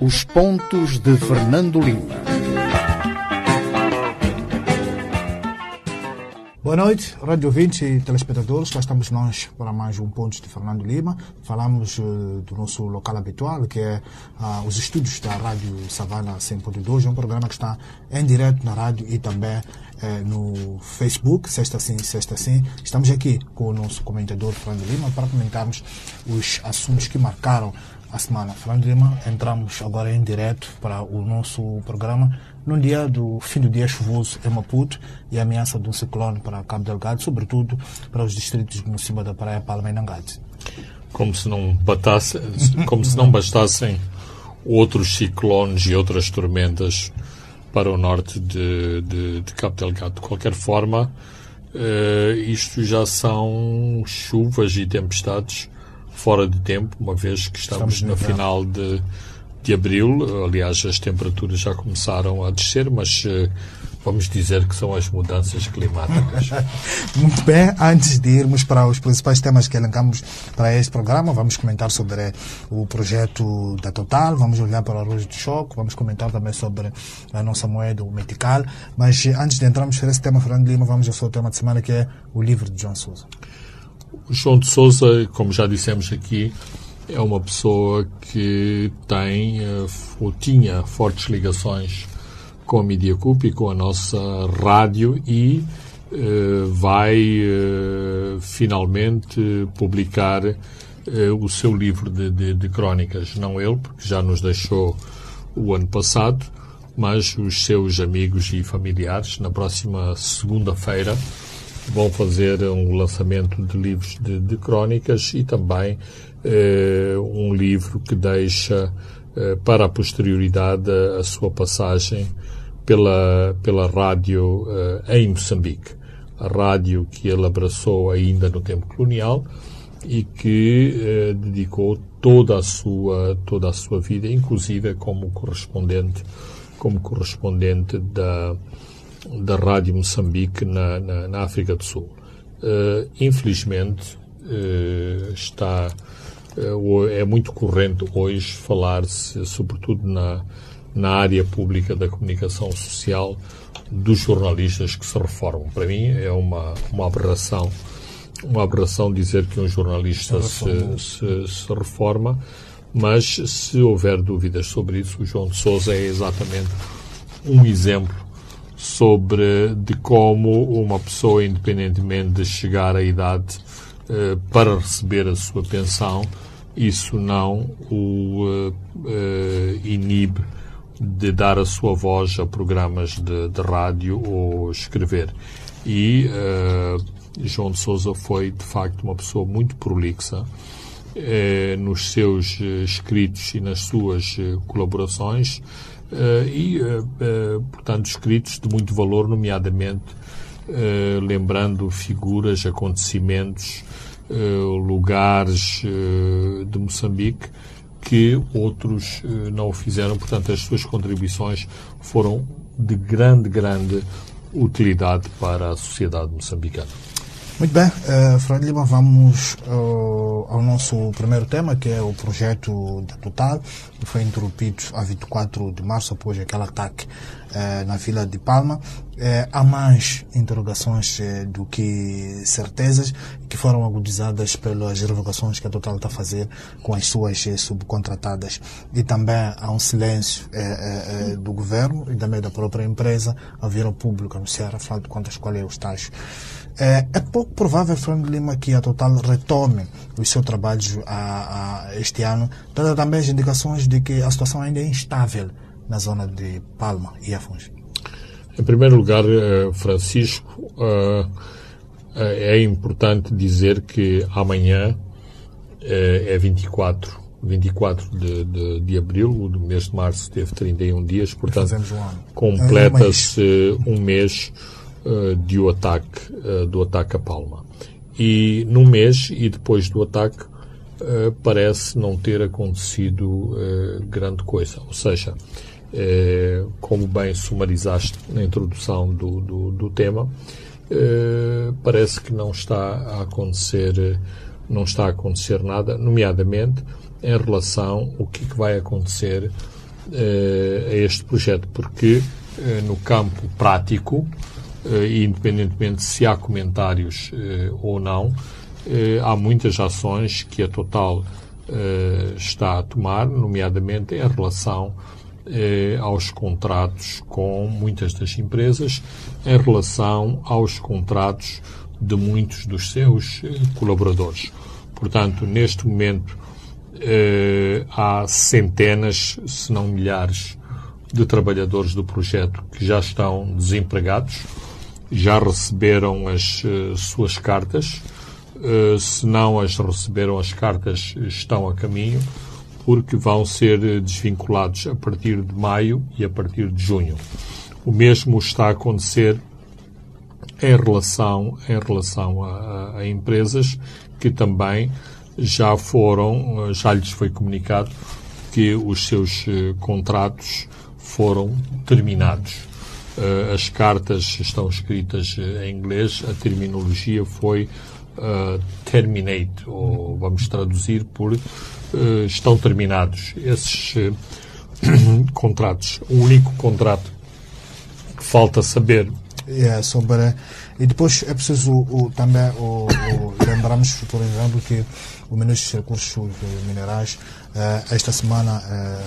Os pontos de Fernando Lima. Boa noite, rádio ouvintes e telespectadores. Já estamos nós para mais um Pontos de Fernando Lima. Falamos uh, do nosso local habitual, que é uh, os estúdios da Rádio Savana 100.2. É um programa que está em direto na rádio e também uh, no Facebook, sexta sim, sexta sim. Estamos aqui com o nosso comentador Fernando Lima para comentarmos os assuntos que marcaram a semana. Fernando Lima, entramos agora em direto para o nosso programa num dia do fim do dia chuvoso em Maputo e a ameaça de um ciclone para Cabo Delgado, sobretudo para os distritos de cima da Praia Palma e Nangate. Como se não batasse, como se não bastassem outros ciclones e outras tormentas para o norte de, de, de Cabo Delgado. De qualquer forma, uh, isto já são chuvas e tempestades fora de tempo, uma vez que estamos, estamos no final de de abril. Aliás, as temperaturas já começaram a descer, mas uh, vamos dizer que são as mudanças climáticas. Muito bem, antes de irmos para os principais temas que elencamos para este programa, vamos comentar sobre o projeto da Total, vamos olhar para o arroz de choque, vamos comentar também sobre a nossa moeda, o metical. Mas antes de entrarmos para esse tema, Fernando Lima, vamos ao seu tema de semana, que é o livro de João Sousa. O João de Sousa, como já dissemos aqui, é uma pessoa que tem eh, ou tinha fortes ligações com a Media Cup e com a nossa rádio e uh, vai uh, finalmente publicar o seu livro de, de, de, crónicas. Não ele, porque já nos deixou o ano passado, mas os seus amigos e familiares, na próxima segunda-feira, vão fazer um lançamento de livros de, de crónicas e também eh, um livro que deixa eh, para a posterioridade a, a sua passagem pela, pela rádio eh, em Moçambique. A rádio que ele abraçou ainda no tempo colonial e que dedicou toda a sua toda a sua vida, inclusive como correspondente como correspondente da da rádio Moçambique na, na, na África do Sul. Uh, infelizmente uh, está é muito corrente hoje falar-se, sobretudo na, na área pública da comunicação social, dos jornalistas que se reformam. Para mim é uma, uma aberração uma aberração dizer que um jornalista se, se, se, reforma, mas se houver dúvidas sobre isso, o João de Sousa é exatamente um exemplo sobre de como uma pessoa, independentemente de chegar à idade eh, para receber a sua pensão, isso não o uh, inibe de dar a sua voz a programas de, de rádio ou escrever. E João de Souza foi, de facto, uma pessoa muito prolixa nos seus escritos e nas suas colaborações e, portanto, escritos de muito valor, nomeadamente lembrando figuras, acontecimentos, eh, lugares eh, de Moçambique que outros eh, não o fizeram. Portanto, as suas contribuições foram de grande, grande utilidade para a sociedade moçambicana. Muito bem, uh, Fred Lima, vamos uh, ao nosso primeiro tema, que é o projeto da Total, que foi interrompido a 24 de março após aquele ataque uh, na Vila de Palma. Há mais interrogações do que certezas, que foram agudizadas pelas revogações que a Total está a fazer com as suas subcontratadas. E também há um silêncio do governo e também da própria empresa a vir ao público anunciar, afinal de contas, qual é o estágio. É, é pouco provável, Fernando Lima, que a Total retome os seus trabalhos a, a este ano, dada também as indicações de que a situação ainda é instável na zona de Palma e Afonso. Em primeiro lugar, eh, Francisco, eh, eh, é importante dizer que amanhã é 24, 24 de, de, de abril, o mês de março teve 31 dias, portanto, completa-se um mês uh, de o ataque, uh, do ataque a Palma. E no mês e depois do ataque uh, parece não ter acontecido grande coisa. Ou seja, como bem sumarizaste na introdução do, do, do tema, parece que não está a acontecer não está a acontecer nada, nomeadamente em relação ao que, que vai acontecer a este projeto, porque no campo prático, independentemente se há comentários ou não, há muitas ações que a Total está a tomar, nomeadamente em relação eh, aos contratos com muitas das empresas em relação aos contratos de muitos dos seus eh, colaboradores. Portanto, neste momento, eh, há centenas, se não milhares, de trabalhadores do projeto que já estão desempregados, já receberam as uh, suas cartas. Uh, se não as receberam, as cartas estão a caminho porque vão ser desvinculados a partir de maio e a partir de junho. O mesmo está a acontecer em relação, em relação a, a empresas que também já foram, já lhes foi comunicado que os seus eh, contratos foram terminados. Eh, as cartas estão escritas eh, em inglês, a terminologia foi uh, terminate, ou vamos traduzir por uh, estão terminados esses uh, contratos. O único contrato que falta saber é sobre e depois é preciso o, também o, o, lembrarmos, por exemplo, que o Ministro dos Recursos Minerais esta semana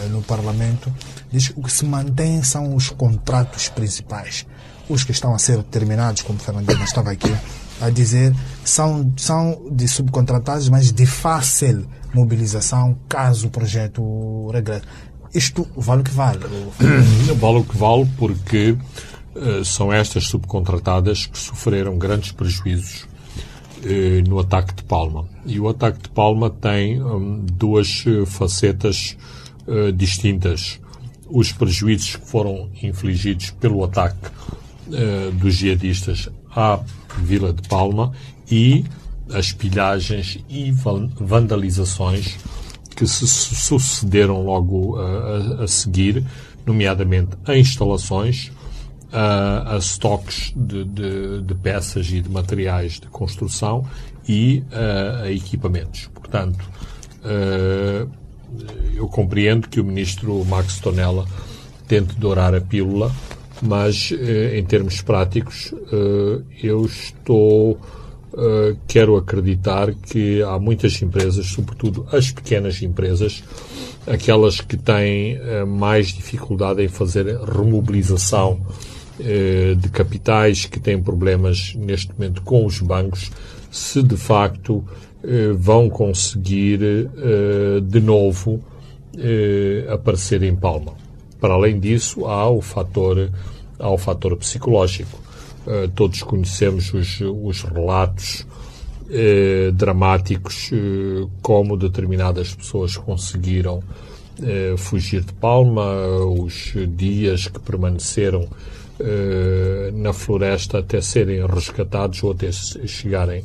no Parlamento diz que o que se mantém são os contratos principais, os que estão a ser terminados, como Fernandinho estava aqui a dizer, são, são de subcontratados, mas de fácil mobilização caso o projeto regresse. Isto vale o que vale? Vale o que vale porque uh, são estas subcontratadas que sofreram grandes prejuízos no ataque de Palma. E o ataque de Palma tem um, duas uh, facetas distintas. Os prejuízos que foram infligidos pelo ataque dos jihadistas à Vila de Palma e as pilhagens e vandalizações que se sucederam logo a, a seguir, nomeadamente a instalações, a, a estoques de, de, de, peças e de materiais de construção e a, a equipamentos. Portanto, eu compreendo que o ministro Max Tonella tente dourar a pílula, mas em termos práticos eu estou uh, quero acreditar que há muitas empresas, sobretudo as pequenas empresas, aquelas que têm mais dificuldade em fazer remobilização de capitais, que têm problemas neste momento com os bancos, se de facto vão conseguir de novo aparecer em Palma. Para além disso, há o fator, há o fator psicológico eh, todos conhecemos os, os relatos eh, dramáticos, eh, como determinadas pessoas conseguiram eh, fugir de Palma, os dias que permaneceram eh, na floresta até serem resgatados ou até chegarem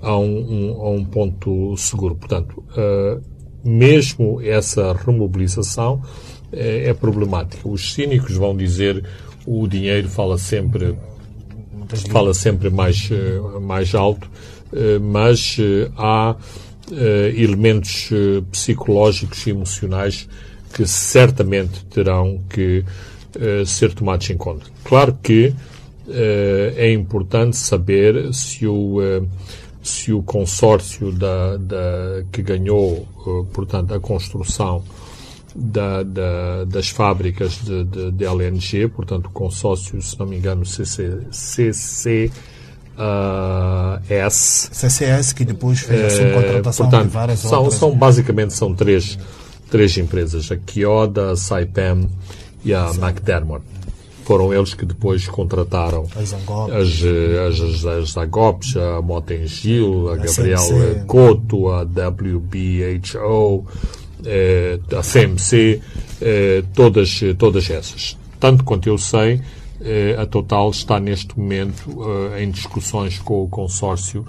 a um, um, a um ponto seguro. Portanto, eh, mesmo essa remobilização é problemática. Os cínicos vão dizer o dinheiro fala sempre fala sempre mais, eh, mais alto, eh, mas eh, há elementos psicológicos e emocionais que certamente terão que ser tomados em conta. Claro que é importante saber se o, se o consórcio da, da, que ganhou, portanto, a construção da, da, das fábricas de, de, de, LNG, portanto, o consórcio, se não me engano, CC, CCS. CCS, que depois fez a subcontratação portanto, de várias são, outras. São, basicamente, são três, três empresas, a Kyoda, a Saipem e a. McDermott. Foram eles que depois contrataram as, as, as, as Agopes, a Motengil, a, a Gabriel Couto, a WBHO, eh, a CMC, eh, todas, todas essas. Tanto quanto eu sei, eh, a Total está neste momento em discussões com o consórcio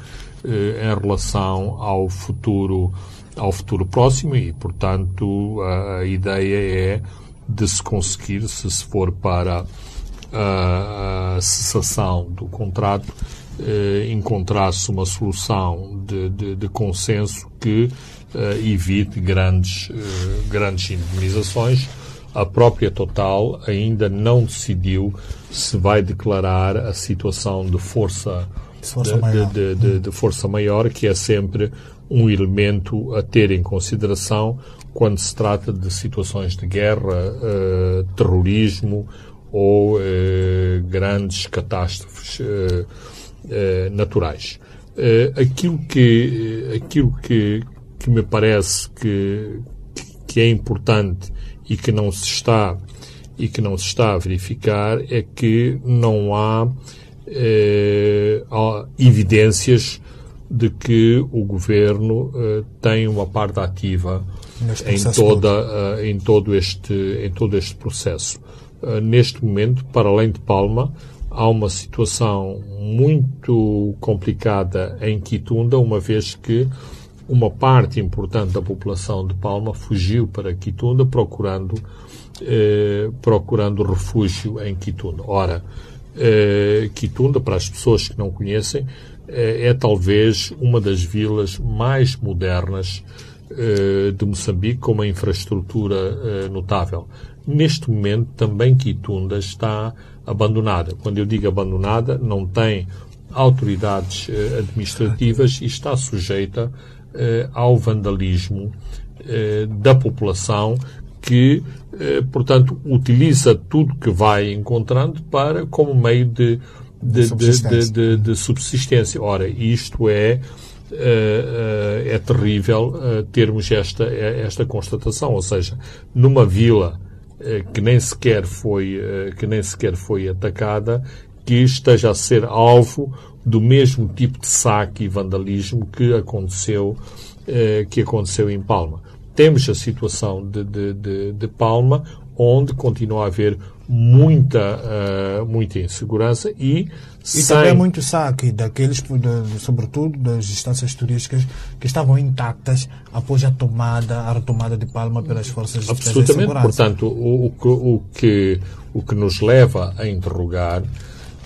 em relação ao futuro, ao futuro próximo e, portanto, a, a ideia é de se conseguir, se se for para a, a cessação do contrato, encontrar-se uma solução de, de, de consenso que evite grandes, grandes indemnizações. A própria Total ainda não decidiu se vai declarar a situação de força, Força de- de força maior, que é sempre um elemento a ter em consideração quando se trata de situações de guerra, eh, terrorismo ou eh, grandes catástrofes eh, naturais. Aquilo que, aquilo que, que me parece que, que é importante e que não se está e que não se está a verificar é que não há, eh, há evidências de que o governo eh, tem uma parte ativa em toda eh, em todo este em todo este processo. Eh, neste momento, para além de Palma, há uma situação muito complicada em Quitunda, uma vez que uma parte importante da população de Palma fugiu para Quitunda procurando eh, procurando refúgio em Quitunda. Ora, eh, Quitunda, para as pessoas que não conhecem, eh, é talvez uma das vilas mais modernas de Moçambique, com uma infraestrutura eh, notável. Neste momento, também Quitunda está abandonada. Quando eu digo abandonada, não tem autoridades eh, administrativas e está sujeita eh, ao vandalismo eh, da população que, eh, portanto, utiliza tudo que vai encontrando para como meio de, de, de, Subsistência. de, de subsistência. Ora, isto é eh, eh, é terrível eh, termos esta eh, esta constatação, ou seja, numa vila eh, que nem sequer foi eh, que nem sequer foi atacada, que esteja a ser alvo do mesmo tipo de saque e vandalismo que aconteceu eh, que aconteceu em Palma. Temos a situação de, de, de, de Palma, onde continua a haver muita eh, muita insegurança e, E sem também muito saque daqueles, de- de- sobretudo das instâncias turísticas que estavam intactas após a tomada, a retomada de Palma pelas forças de defesa Absolutamente. segurança. Portanto, o, o que, o, que, o que nos leva a interrogar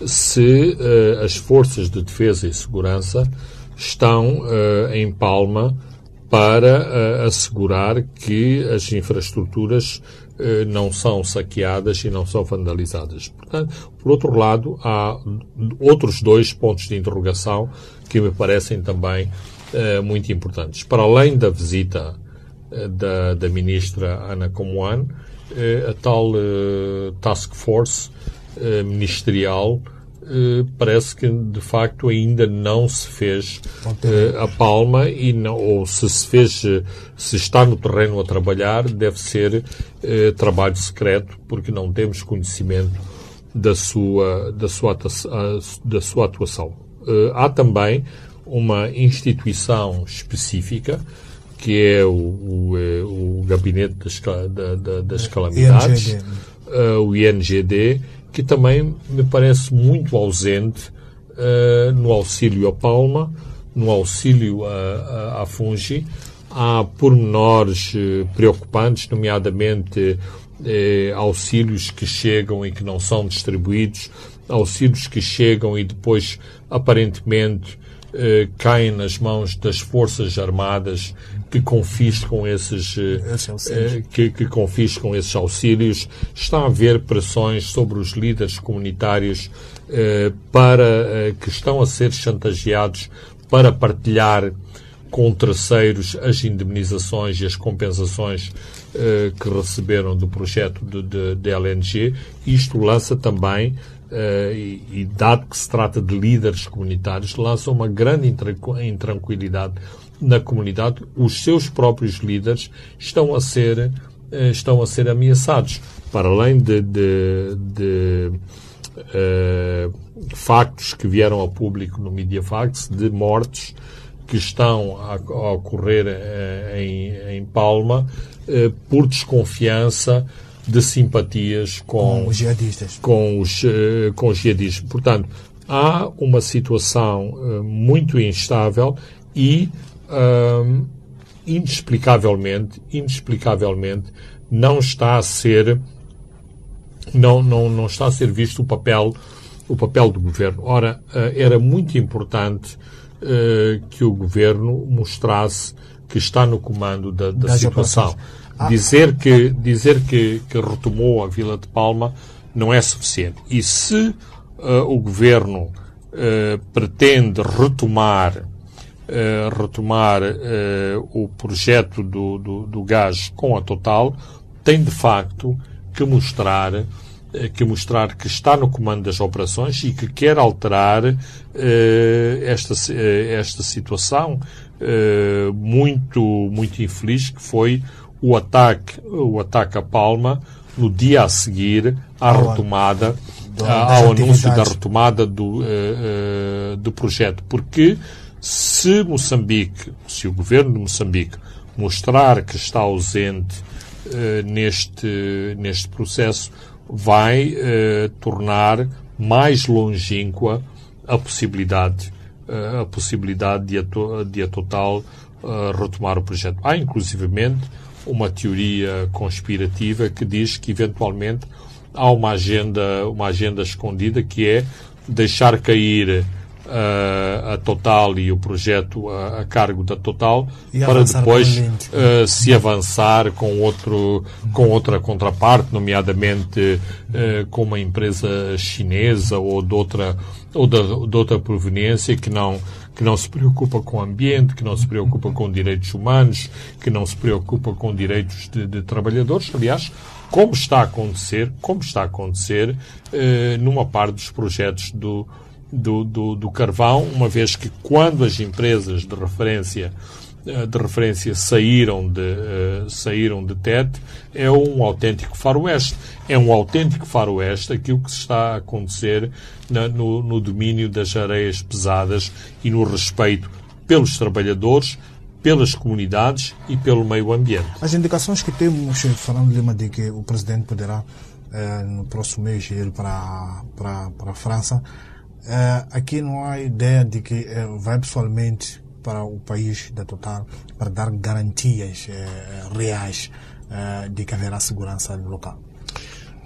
se eh, as forças de defesa e segurança estão eh, em Palma para assegurar que as infraestruturas não são saqueadas e não são vandalizadas. Portanto, por outro lado, há outros dois pontos de interrogação que me parecem também eh, muito importantes. Para além da visita eh, da, da ministra Ana Comuan, eh, a tal eh, task force eh, ministerial eh, parece que de facto ainda não se fez eh, a palma e não, ou se se fez, eh, se está no terreno a trabalhar, deve ser eh, trabalho secreto porque não temos conhecimento da sua, da sua, da sua atuação. Eh, há também uma instituição específica que é o, o, eh, o Gabinete das, da- da- das Calamidades, INGD. eh, o INGD, que também me parece muito ausente eh, no auxílio a Palma, no auxílio a, a, à Fungi. Há pormenores eh, preocupantes, nomeadamente eh, auxílios que chegam e que não são distribuídos, auxílios que chegam e depois, aparentemente, caem nas mãos das Forças Armadas que confiscam esses, eh, auxílios. eh, que, que confiscam esses auxílios. Está a haver pressões sobre os líderes comunitários eh, para eh, que estão a ser chantageados para partilhar com terceiros as indemnizações e as compensações eh, que receberam do projeto de, de, de LNG. Isto lança também, eh, e, e dado que se trata de líderes comunitários, lança uma grande intranqu- intranquilidade na comunidade. Os seus próprios líderes estão a ser, eh, estão a ser ameaçados. Para além de, de, de eh, factos que vieram ao público no Mediafax de mortes que estão a, a ocorrer eh, em, em Palma eh, por desconfiança de simpatias com, Com os jihadistas. com os, com os jihadistas. Portanto, há uma situação muito instável e, ahm, inexplicavelmente, inexplicavelmente, não está a ser não, não, não está a ser visto o papel, o papel do governo. Ora, eh, era muito importante eh, que o governo mostrasse que está no comando da, da situação. Ah. Dizer, que, dizer que, que retomou a Vila de Palma não é suficiente. E se uh, o governo uh, pretende retomar Uh, retomar uh, o projeto do, do, do, gás com a Total, tem de facto que mostrar uh, que mostrar que está no comando das operações e que quer alterar esta, esta situação muito muito infeliz que foi o ataque o ataque a Palma no dia a seguir à retomada, ao anúncio da retomada do, do projeto. Porque se Moçambique, se o governo de Moçambique mostrar que está ausente uh, neste, neste processo, vai tornar mais longínqua a possibilidade, a possibilidade de a, de a Total retomar o projeto. Há, inclusivamente, uma teoria conspirativa que diz que eventualmente há uma agenda, uma agenda escondida que é deixar cair uh, a Total e o projeto a, a cargo da Total para depois uh, se avançar com outro com outra contraparte, nomeadamente uh, com uma empresa chinesa ou de outra ou de, de outra proveniência que não que não se preocupa com o ambiente, que não se preocupa com direitos humanos, que não se preocupa com direitos de, de trabalhadores. Aliás, como está a acontecer, como está a acontecer eh, numa parte dos projetos do, do, do, do carvão, uma vez que quando as empresas de referência eh, de referência saíram de, uh, saíram de TET é um autêntico faroeste. É um autêntico faroeste aquilo que está a acontecer na, no, no domínio das areias pesadas e no respeito pelos trabalhadores, pelas comunidades e pelo meio ambiente. As indicações que temos, Fernando Lima, de que o Presidente poderá, eh, no próximo mês, ir para, para, para a França, eh, aqui não há ideia de que eh, vai pessoalmente para o país da Total para dar garantias eh, reais de que haverá segurança no local?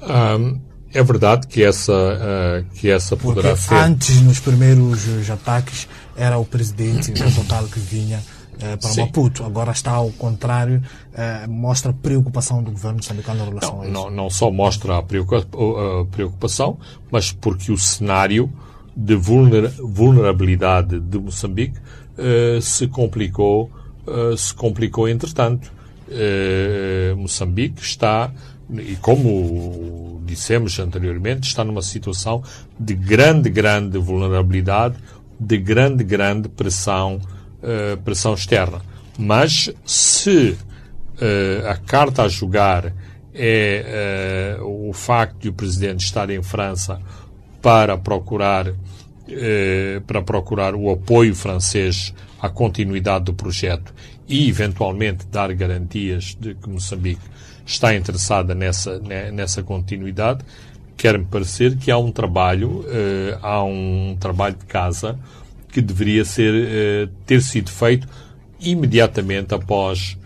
Um, é verdade que essa, uh, que essa poderá Porque ser. Antes, nos primeiros ataques, era o presidente da Total que vinha uh, para Sim. Maputo. Agora está ao contrário, uh, mostra preocupação do governo moçambicano em relação não, a isso. Não, não só mostra a preocupação, mas porque o cenário de vulnerabilidade de Moçambique uh, se complicou, uh, se complicou entretanto. Uh, Moçambique está, e como dissemos anteriormente, está numa situação de grande, grande vulnerabilidade, de grande, grande pressão, pressão externa. Mas se a carta a jogar é o facto de o Presidente estar em França para procurar eh, para procurar o apoio francês à continuidade do projeto e, eventualmente, dar garantias de que Moçambique está interessada nessa, nessa continuidade, quer-me parecer que há um trabalho, eh, há um trabalho de casa que deveria ser, eh, ter sido feito imediatamente após,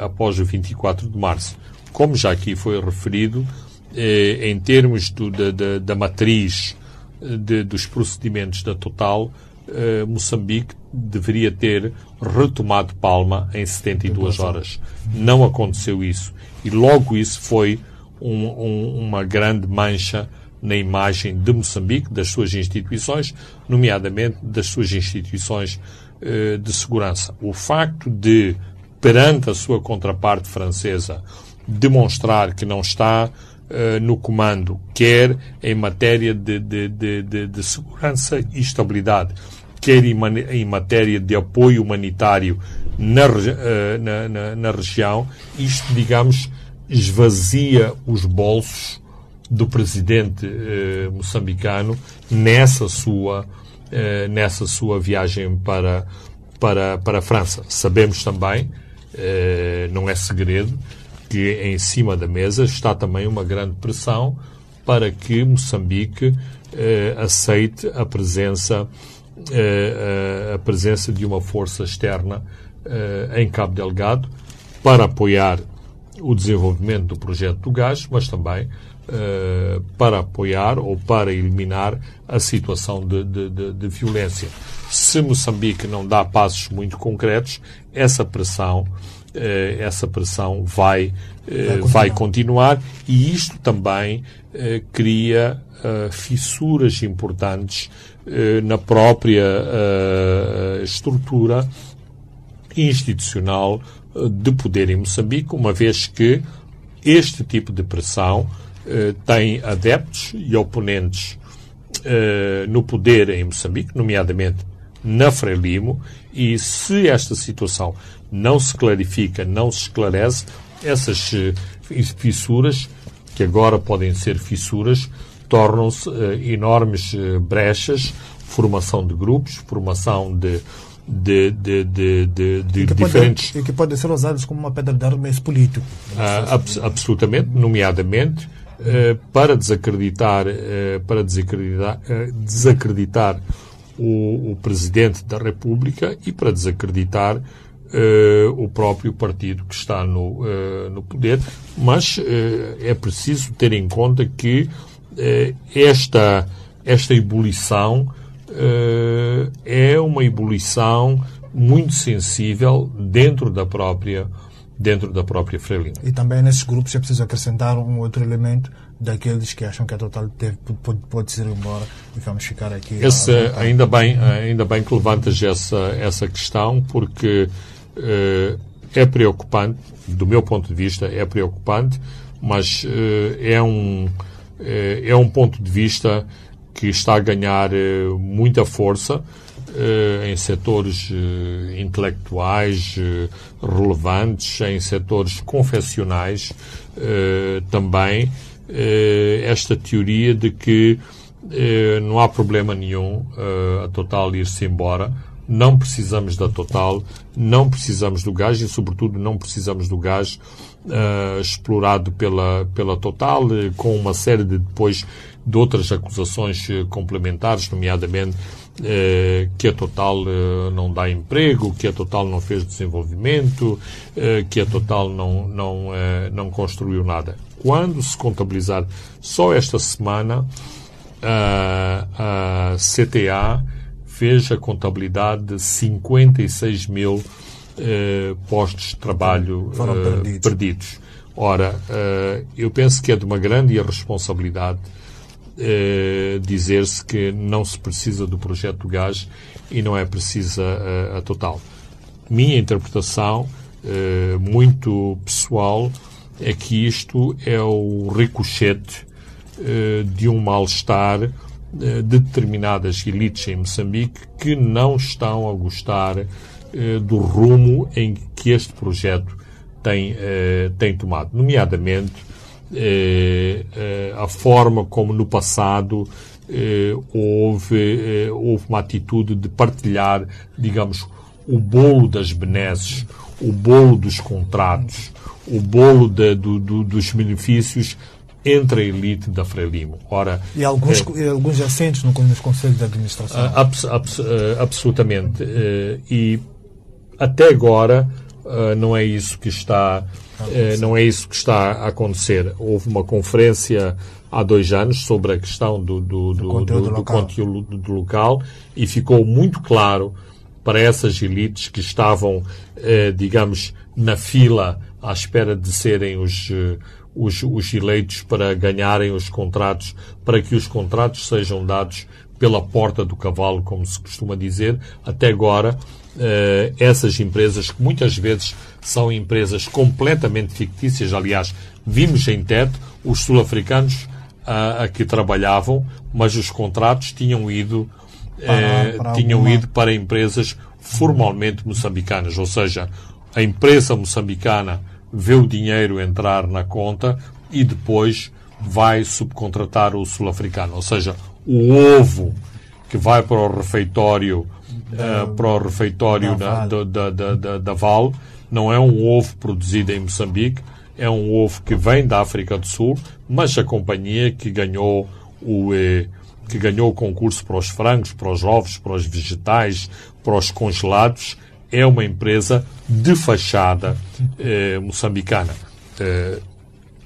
após o 24 de março. Como já aqui foi referido, em termos do, da, da, da matriz de, dos procedimentos da Total, eh, Moçambique deveria ter retomado Palma em 72 horas. Não aconteceu isso. E logo isso foi um, um, uma grande mancha na imagem de Moçambique, das suas instituições, nomeadamente das suas instituições eh, de segurança. O facto de, perante a sua contraparte francesa, demonstrar que não está uh, no comando, quer em matéria de, de, de, de segurança e estabilidade, quer em, em, matéria de apoio humanitário na, uh, na, na, na região, isto, digamos, esvazia os bolsos do presidente uh, moçambicano nessa sua, nessa sua viagem para, para, para a França. Sabemos também, não é segredo, que em cima da mesa está também uma grande pressão para que Moçambique eh, aceite a presença, eh, a presença de uma força externa eh, em Cabo Delgado para apoiar o desenvolvimento do projeto do gás, mas também para apoiar ou para eliminar a situação de, de, de, de violência. se Moçambique não dá passos muito concretos, essa pressão, eh, essa pressão vai, eh, vai, continuar. e isto também eh, cria fissuras importantes na própria estrutura institucional de poder em Moçambique, uma vez que este tipo de pressão tem adeptos e oponentes no poder em Moçambique, nomeadamente na Frelimo, e se esta situação não se clarifica, não se esclarece, essas eh, fissuras, que agora podem ser fissuras, tornam-se uh, enormes uh, brechas, formação de grupos, formação de, de, de, de, de, de e diferentes. Pode, e que podem ser usados como uma pedra de arremesso político. Uh, abs absolutamente, nomeadamente para desacreditar, para desacreditar, desacreditar o, o Presidente da República e para desacreditar uh, o próprio partido que está no, uh, no poder. Mas uh, é preciso ter em conta que esta, esta ebulição é uma ebulição muito sensível dentro da própria dentro da própria Frelimo. E também nesses grupos é preciso acrescentar um outro elemento daqueles que acham que a Total deve, pode, pode ir embora e vamos ficar aqui. Esse, ainda, bem, ainda bem que levantas essa, essa questão, porque é preocupante, do meu ponto de vista, é preocupante, mas uh, é, um, uh, é um ponto de vista que está a ganhar muita força em setores intelectuais relevantes, em setores confessionais também, esta teoria de que não há problema nenhum a Total ir-se embora. Não precisamos da Total, não precisamos do gás e, sobretudo, não precisamos do gás uh, explorado pela, pela Total, uh, com uma série de depois de outras acusações uh, complementares, nomeadamente que a Total não dá emprego, que a Total não fez desenvolvimento, que a Total não, não, não construiu nada. Quando se contabilizar só esta semana, a, a CTA fez a contabilidade de 56 mil eh, postos de trabalho eh, perdidos. perdidos. Ora, eh, eu penso que é de uma grande irresponsabilidade dizer-se que não se precisa do projeto do gás e não é precisa a total. Minha interpretação, muito pessoal, é que isto é o ricochete de um mal-estar de determinadas elites em Moçambique que não estão a gostar eh, do rumo em que este projeto tem, eh, tem tomado, nomeadamente eh, a forma como no passado houve, houve uma atitude de partilhar, digamos, o bolo das benesses, o bolo dos contratos, o bolo de, do, do, dos benefícios entre a elite da Frelimo. Ora, e alguns, é, alguns assentos no, nos conselhos de administração? Abs, abs, absolutamente. E até agora não é isso que está não é isso que está a acontecer. Houve uma conferência há dois anos sobre a questão do, do, do, do conteúdo, do, local. conteúdo do local e ficou muito claro para essas elites que estavam, digamos, na fila à espera de serem os, os, os eleitos para ganharem os contratos, para que os contratos sejam dados pela porta do cavalo, como se costuma dizer. Até agora, uh, essas empresas, que muitas vezes são empresas completamente fictícias, aliás, vimos em TED os sul-africanos uh, a que trabalhavam, mas os contratos tinham ido, uh, para tinham ido para empresas formalmente moçambicanas, ou seja, a empresa moçambicana vê o dinheiro entrar na conta e depois vai subcontratar o sul-africano, ou seja, o ovo que vai para o refeitório uh, para o refeitório da, da, da, da, da Val. Não é um ovo produzido em Moçambique, é um ovo que vem da África do Sul, mas a companhia que ganhou o, eh, que ganhou o concurso para os frangos, para os ovos, para os vegetais, para os congelados, é uma empresa de fachada eh, moçambicana. Eh,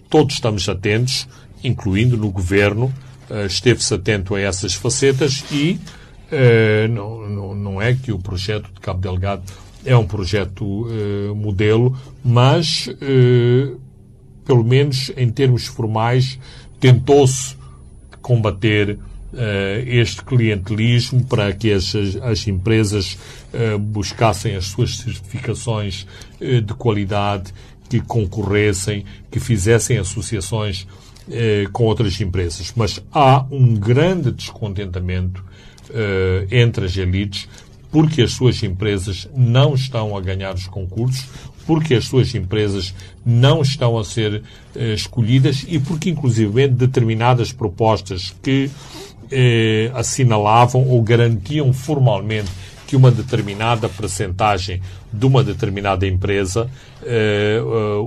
todos estamos atentos, incluindo no governo, eh, esteve-se atento a essas facetas e Uh, não, não, não é que o projeto de Cabo Delgado é um projeto uh, modelo, mas, uh, pelo menos em termos formais, tentou-se combater este clientelismo para que as, as empresas buscassem as suas certificações de qualidade, que concorressem, que fizessem associações com outras empresas. Mas há um grande descontentamento entre as elites, porque as suas empresas não estão a ganhar os concursos, porque as suas empresas não estão a ser escolhidas e porque, inclusive, determinadas propostas que uh, assinalavam ou garantiam formalmente que uma determinada percentagem de uma determinada empresa,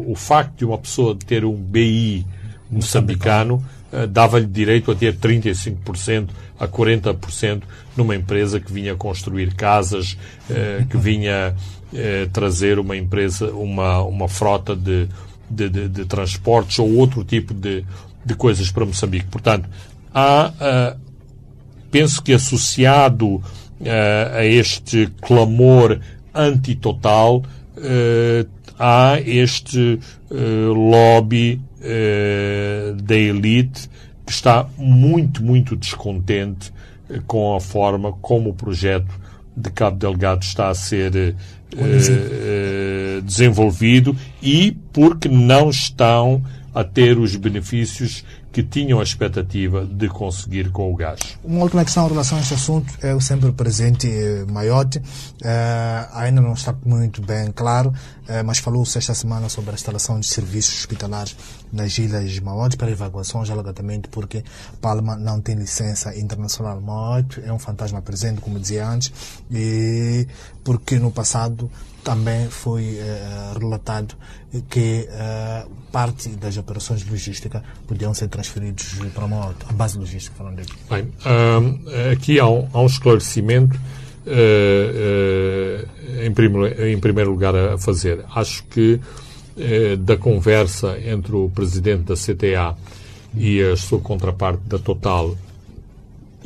o facto de uma pessoa ter um BI moçambicano dava-lhe direito a ter 35% a 40% numa empresa que vinha construir casas, eh, que vinha eh, trazer uma empresa, uma, uma frota de, de, de, de transportes ou outro tipo de, de coisas para Moçambique. Portanto, há, penso que associado uh, a este clamor antitotal, uh, há este lobby da elite que está muito, muito descontente com a forma como o projeto de Cabo Delgado está a ser uh, desenvolvido e porque não estão a ter os benefícios que tinham a expectativa de conseguir com o gás. Uma última questão em relação a este assunto é o sempre presente eh, Maiote. Uh, ainda não está muito bem claro, uh, mas falou-se esta semana sobre a instalação de serviços hospitalares nas ilhas de Maiote para evacuações, alegadamente porque Palma não tem licença internacional. Maiote é um fantasma presente, como dizia antes, e porque no passado também foi uh, relatado que uh, parte das operações logísticas podiam ser transferidas para uma a base logística. Falando Bem, uh, aqui há um, há um esclarecimento em, primeiro, em primeiro lugar a fazer. Acho que da conversa entre o presidente da CTA e a sua contraparte da Total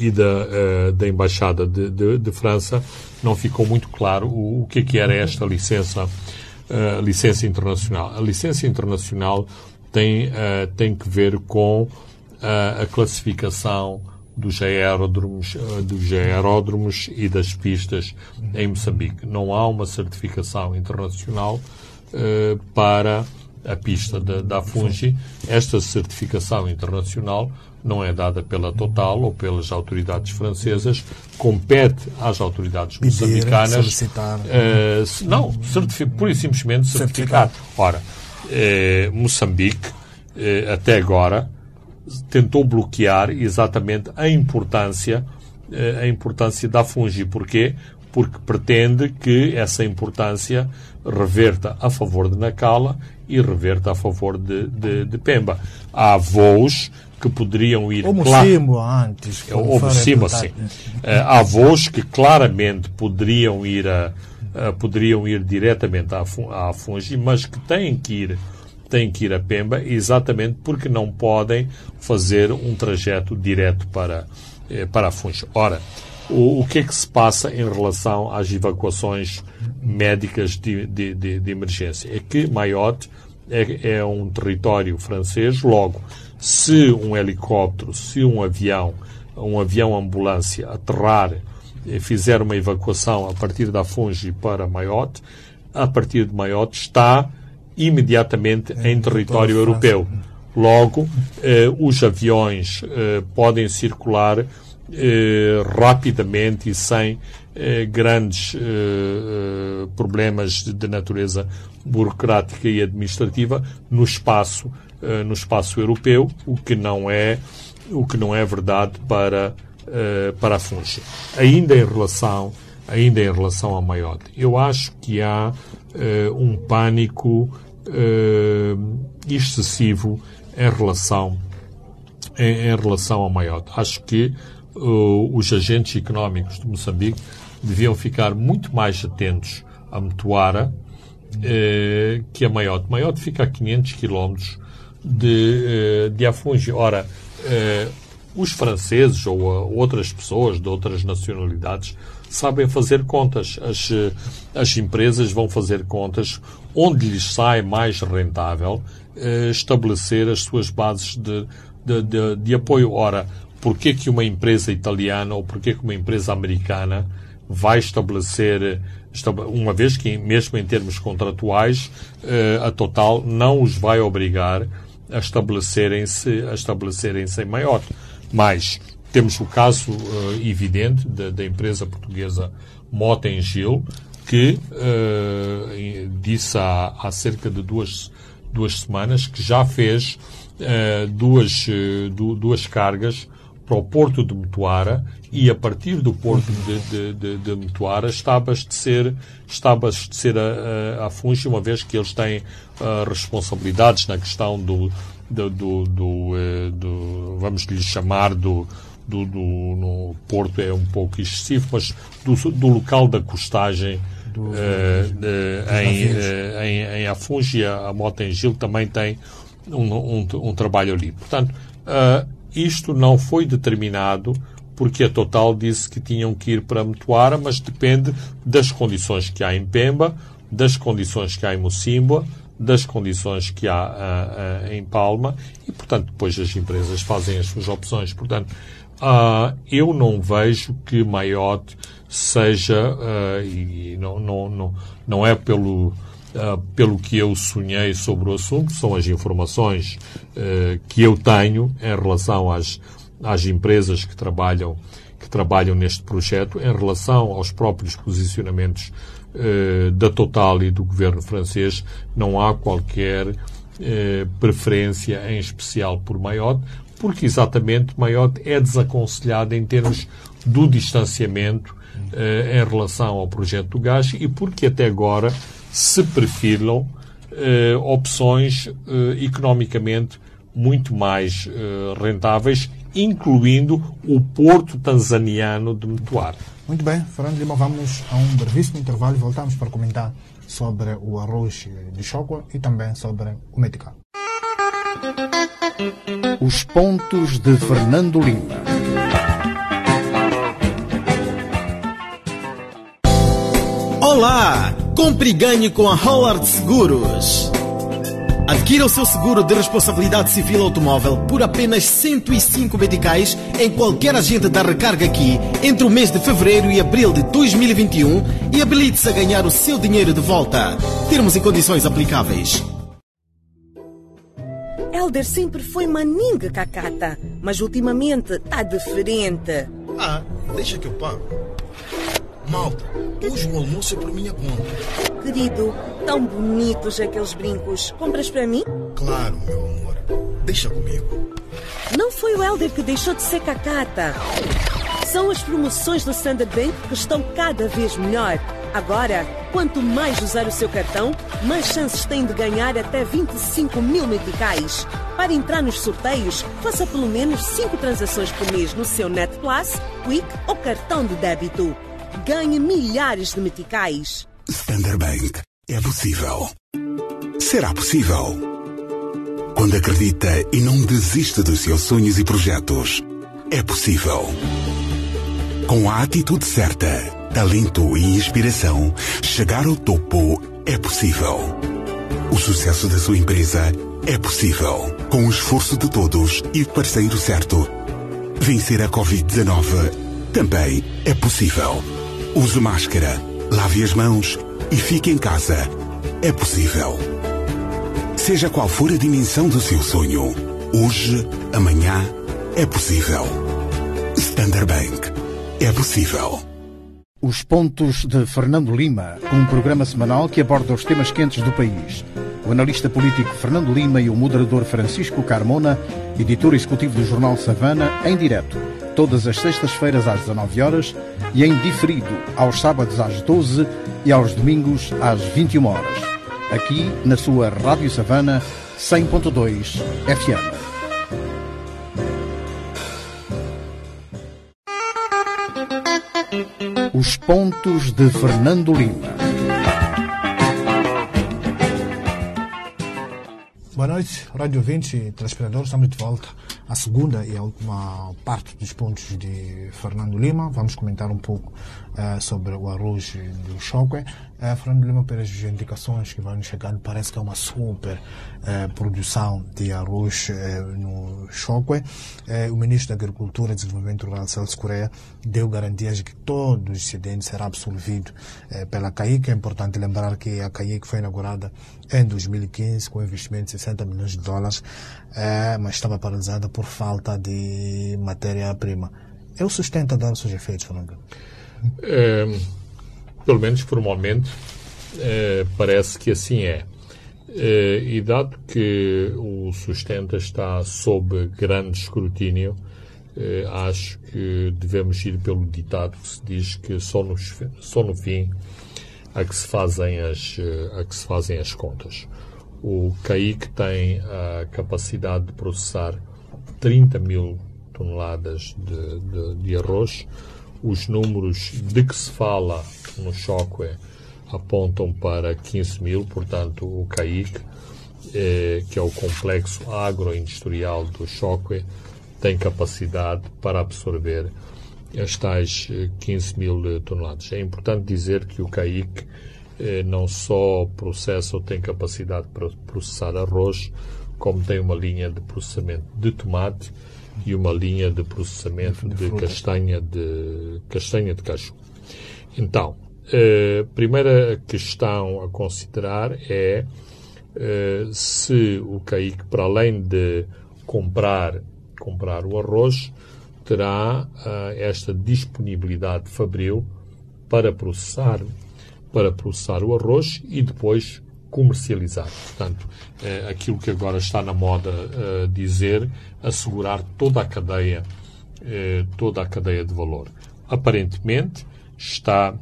e da, uh, da Embaixada de, de, de, França, não ficou muito claro o, o que, é que era esta licença, uh, licença internacional. A licença internacional tem, uh, tem que ver com a classificação dos aeródromos, dos aeródromos e das pistas em Moçambique. Não há uma certificação internacional para a pista da, da Fungi. Esta certificação internacional não é dada pela Total ou pelas autoridades francesas, compete às autoridades moçambicanas. Uh, não, pura e simplesmente certificar. certificar. Ora, uh, Moçambique, uh, até agora, tentou bloquear exatamente a importância, a importância da Fungi. Porquê? Porque pretende que essa importância reverta a favor de Nacala e reverta a favor de, de, de Pemba. Há voos que poderiam ir... Ou Mocimbo antes. Ou Mocimbo, sim. Uh, há voos que claramente poderiam ir, a, uh, poderiam ir diretamente à, à Fungi, mas que têm que ir têm que ir a Pemba exatamente porque não podem fazer um trajeto direto para, eh, para a. Ora, o, o que é que se passa em relação às evacuações médicas de, de, de, de emergência? É que Mayotte é, é um território francês, logo, se um helicóptero, se um avião, um avião ambulância aterrar e fizer uma evacuação a partir da Fungi para Mayotte, a partir de Mayotte está imediatamente em território europeu. Logo, eh, os aviões eh, podem circular eh, rapidamente e sem eh, grandes eh, problemas de natureza burocrática e administrativa no espaço uh, no espaço europeu, o que não é o que não é verdade para uh, para a Funcha. Ainda em relação ainda em relação a Maiote, eu acho que há uh, um pânico excessivo em relação em, em, relação a Maiote. Acho que os agentes económicos de Moçambique deviam ficar muito mais atentos a Metuara eh, que a Maiote. Maiote fica a 500 quilómetros de, eh, de Afungi. Ora, eh, os franceses ou outras pessoas de outras nacionalidades sabem fazer contas. As, as empresas vão fazer contas onde lhes sai mais rentável estabelecer as suas bases de, de, de, de apoio. Ora, porquê que uma empresa italiana ou porquê que uma empresa americana vai estabelecer, uma vez que mesmo em termos contratuais, eh, a Total não os vai obrigar a estabelecerem-se a estabelecerem-se em maior. Mas temos o caso uh, evidente da, da, empresa portuguesa Motengil, que uh, disse há, há, cerca de duas, duas semanas que já fez uh, duas, du, duas cargas para o porto de Mutuara e a partir do porto de, de, de, de Mutuara está a abastecer, está a, abastecer a, a, a uma vez que eles têm uh, responsabilidades na questão do, do, do, do, uh, do vamos lhe chamar, do, do, no Porto é um pouco excessivo, mas do, local da costagem do, uh, uh, em, uh, em, em Afungi, a, a Motengil também tem um, um, um, trabalho ali. Portanto, isto não foi determinado porque a Total disse que tinham que ir para Mutuara, mas depende das condições que há em Pemba, das condições que há em Mocimboa, das condições que há uh, uh, em Palma e, portanto, depois as empresas fazem as suas opções. Portanto, uh, eu não vejo que Maiote seja, e não, não, não, não é pelo Uh, pelo que eu sonhei sobre o assunto, são as informações uh, que eu tenho em relação às, às empresas que trabalham, que trabalham neste projeto, em relação aos próprios posicionamentos uh, da Total e do governo francês, não há qualquer preferência em especial por Mayotte, porque exatamente Mayotte é desaconselhado em termos do distanciamento em relação ao projeto do gás e porque até agora se perfilam eh, opções eh, economicamente muito mais eh, rentáveis, incluindo o porto tanzaniano de Mutuar. Muito bem, Fernando Lima, vamos a um brevíssimo intervalo e voltamos para comentar sobre o arroz de chocolate e também sobre o medical. Os pontos de Fernando Lima. Olá! Compre e ganhe com a Howard Seguros. Adquira o seu seguro de responsabilidade civil automóvel por apenas 105 medicais em qualquer agente da recarga aqui entre o mês de fevereiro e abril de 2021 e habilite-se a ganhar o seu dinheiro de volta. Termos e condições aplicáveis. Elder sempre foi maninga cacata, mas ultimamente tá diferente. Ah, deixa que eu pago. Malta, hoje o almoço é por minha conta. Querido, tão bonitos aqueles brincos. Compras para mim? Claro, meu amor. Deixa comigo. Não foi o Helder que deixou de ser cacata. São as promoções do Standard Bank que estão cada vez melhor. Agora, quanto mais usar o seu cartão, mais chances tem de ganhar até 25 mil meticais. Para entrar nos sorteios, faça pelo menos 5 transações por mês no seu Net Plus, Quick ou cartão de débito ganhe milhares de meticais. Standard Bank. É possível. Será possível. Quando acredita e não desiste dos seus sonhos e projetos, é possível. Com a atitude certa, talento e inspiração, chegar ao topo é possível. O sucesso da sua empresa é possível. Com o esforço de todos e o parceiro certo. Vencer a Covid-19 também é possível. Use máscara, lave as mãos e fique em casa. É possível. Seja qual for a dimensão do seu sonho, hoje, amanhã, é possível. Standard Bank. É possível. Os Pontos de Fernando Lima, um programa semanal que aborda os temas quentes do país. O analista político Fernando Lima e o moderador Francisco Carmona, editor executivo do jornal Savana, em direto todas as sextas-feiras às 19 horas e em diferido aos sábados às 12 e aos domingos às 21 horas. Aqui na sua Rádio Savana 100.2 FM. Os pontos de Fernando Lima. Boa noite, Rádio 20 e telespectadores. Estamos de volta à segunda e à última parte dos pontos de Fernando Lima. Vamos comentar um pouco uh, sobre o arroz do Choque. Uh, Fernando Lima, pelas indicações que vão chegando, parece que é uma super uh, produção de arroz no Choque. o ministro da Agricultura e Desenvolvimento Rural, Celso Correia, deu garantias de que todo o excedente será absolvido pela CAIC. É importante lembrar que a CAIC foi inaugurada em 2015 com investimento de 60 milhões de dólares, mas estava paralisada por falta de matéria-prima. É o sustento a dar os seus efeitos, Fernando? É, pelo menos formalmente, é, parece que assim é. é. E dado que o sustenta está sob grande escrutínio, é, acho que devemos ir pelo ditado que se diz que só no, só no fim a que se fazem as, a que se fazem as contas. O CAIC tem a capacidade de processar 30 mil toneladas de, de, de arroz. Os números de que se fala no choque apontam para 15 mil, portanto, o CAIC, eh, que é o complexo agroindustrial do choque, tem capacidade para absorver as tais 15 eh, mil eh, toneladas. É importante dizer que o CAIC eh, não só processa ou tem capacidade para processar arroz, como tem uma linha de processamento de tomate e uma linha de processamento de, de castanha de castanha de caju. Então, a primeira questão a considerar é se o CAIC, para além de comprar comprar o arroz, terá uh, esta disponibilidade fabril para processar, para processar o arroz e depois comercializar. Portanto, uh, aquilo que agora está na moda uh, dizer, assegurar toda a cadeia, toda a cadeia de valor. Aparentemente está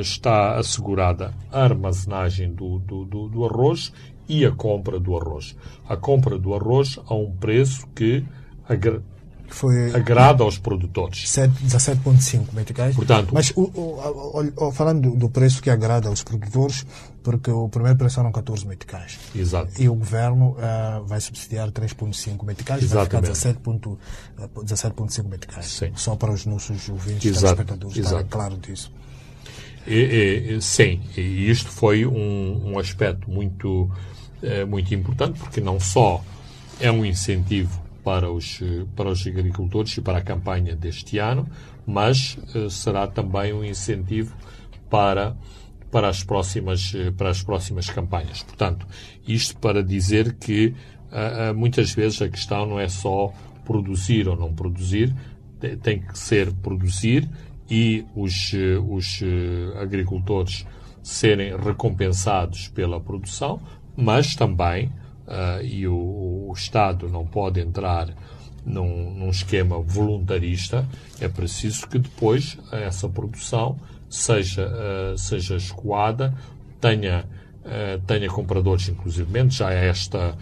está assegurada a armazenagem do, do, do, do arroz e a compra do arroz. A compra do arroz a um preço que foi agrada aos produtores. 17,5 meticais. Portanto, Mas o, o, o, falando do preço que agrada aos produtores, porque o primeiro preço eram 14 meticais. Exato. E o governo uh, vai subsidiar 3,5 meticais, Exatamente. vai ficar 17,5 17 meticais. Sim. Só para os nossos ouvintes e telespectadores estarem claro disso. E, e, sim, e isto foi um, um aspecto muito, eh, muito importante, porque não só é um incentivo para os, para os agricultores e para a campanha deste ano, mas uh, será também um incentivo para, para, as próximas, uh, para as próximas campanhas. Portanto, isto para dizer que muitas vezes a questão não é só produzir ou não produzir, tem que ser produzir e os, os agricultores serem recompensados pela produção, mas também uh, e o, o, Estado não pode entrar num, num, esquema voluntarista, é preciso que depois essa produção seja, uh, seja escoada, tenha, uh, tenha compradores, inclusive. Já esta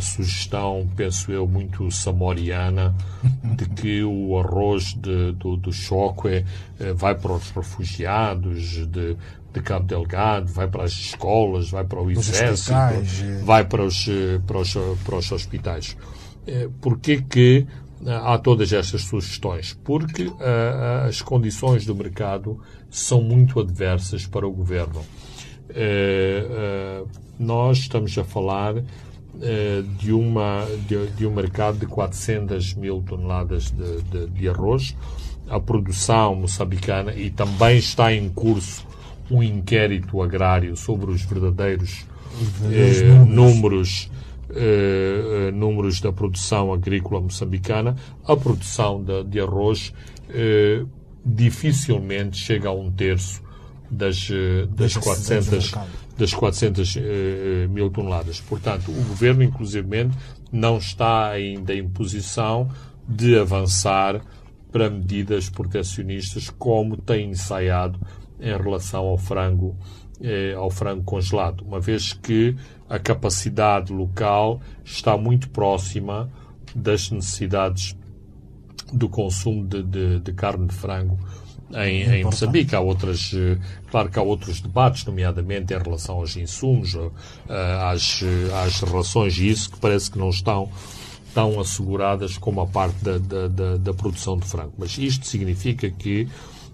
sugestão, penso eu, muito samoriana, de que o arroz de, do, do choque vai para os refugiados, de, de Cabo Delgado, vai para as escolas, vai para o exército, eh. vai para os, eh, para os, para os hospitais. Eh, Porquê que há todas estas sugestões? Porque uh, as condições do mercado são muito adversas para o governo. Uh, uh, nós estamos a falar de, uma, de, de, um mercado de 400 mil toneladas de, de, de arroz. A produção moçambicana e também está em curso um inquérito agrário sobre os verdadeiros eh, números, eh, eh, números da produção agrícola moçambicana, a produção de, de arroz eh, dificilmente chega a um terço das, das 400, das 400 eh, mil toneladas. Portanto, o governo, inclusive, não está ainda em posição de avançar para medidas protecionistas como tem ensaiado em relação ao frango, eh, ao frango congelado, uma vez que a capacidade local está muito próxima das necessidades do consumo de, de, de carne de frango em, em Moçambique. Há outras, eh, claro que há outros debates, nomeadamente em relação aos insumos, às, às relações e isso que parece que não estão tão asseguradas como a parte da, da, da, da produção de frango. Mas isto significa que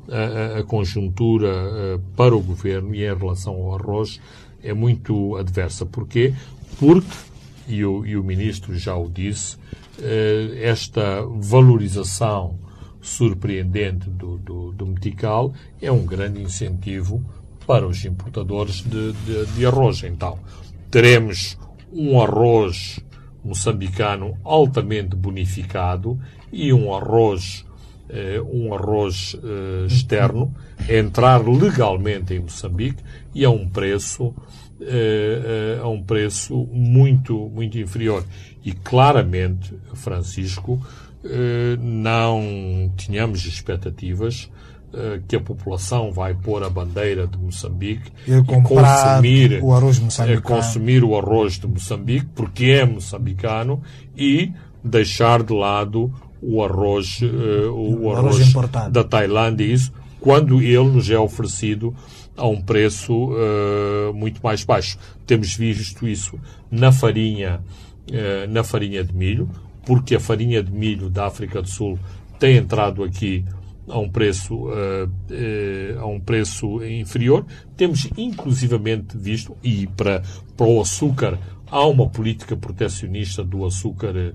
a, a, conjuntura para o governo e em relação ao arroz é muito adversa. Porquê? Porque, e o, e o ministro já o disse, esta valorização surpreendente do, do, do metical é um grande incentivo para os importadores de, de, de arroz. Então, teremos um arroz moçambicano altamente bonificado e um arroz eh, um arroz eh, externo entrar legalmente em Moçambique e a um preço eh, a um preço muito muito inferior. E claramente Francisco não tínhamos expectativas que a população vai pôr a bandeira de Moçambique e, consumir o arroz consumir o arroz de Moçambique porque é moçambicano e deixar de lado o arroz, uh, o, o arroz, arroz da Tailândia, isso, quando ele nos é oferecido a um preço uh, muito mais baixo. Temos visto isso na farinha, uh, na farinha de milho, porque a farinha de milho da África do Sul tem entrado aqui a um preço uh, uh, a um preço inferior. Temos inclusivamente visto e para para o açúcar há uma política protecionista do açúcar uh,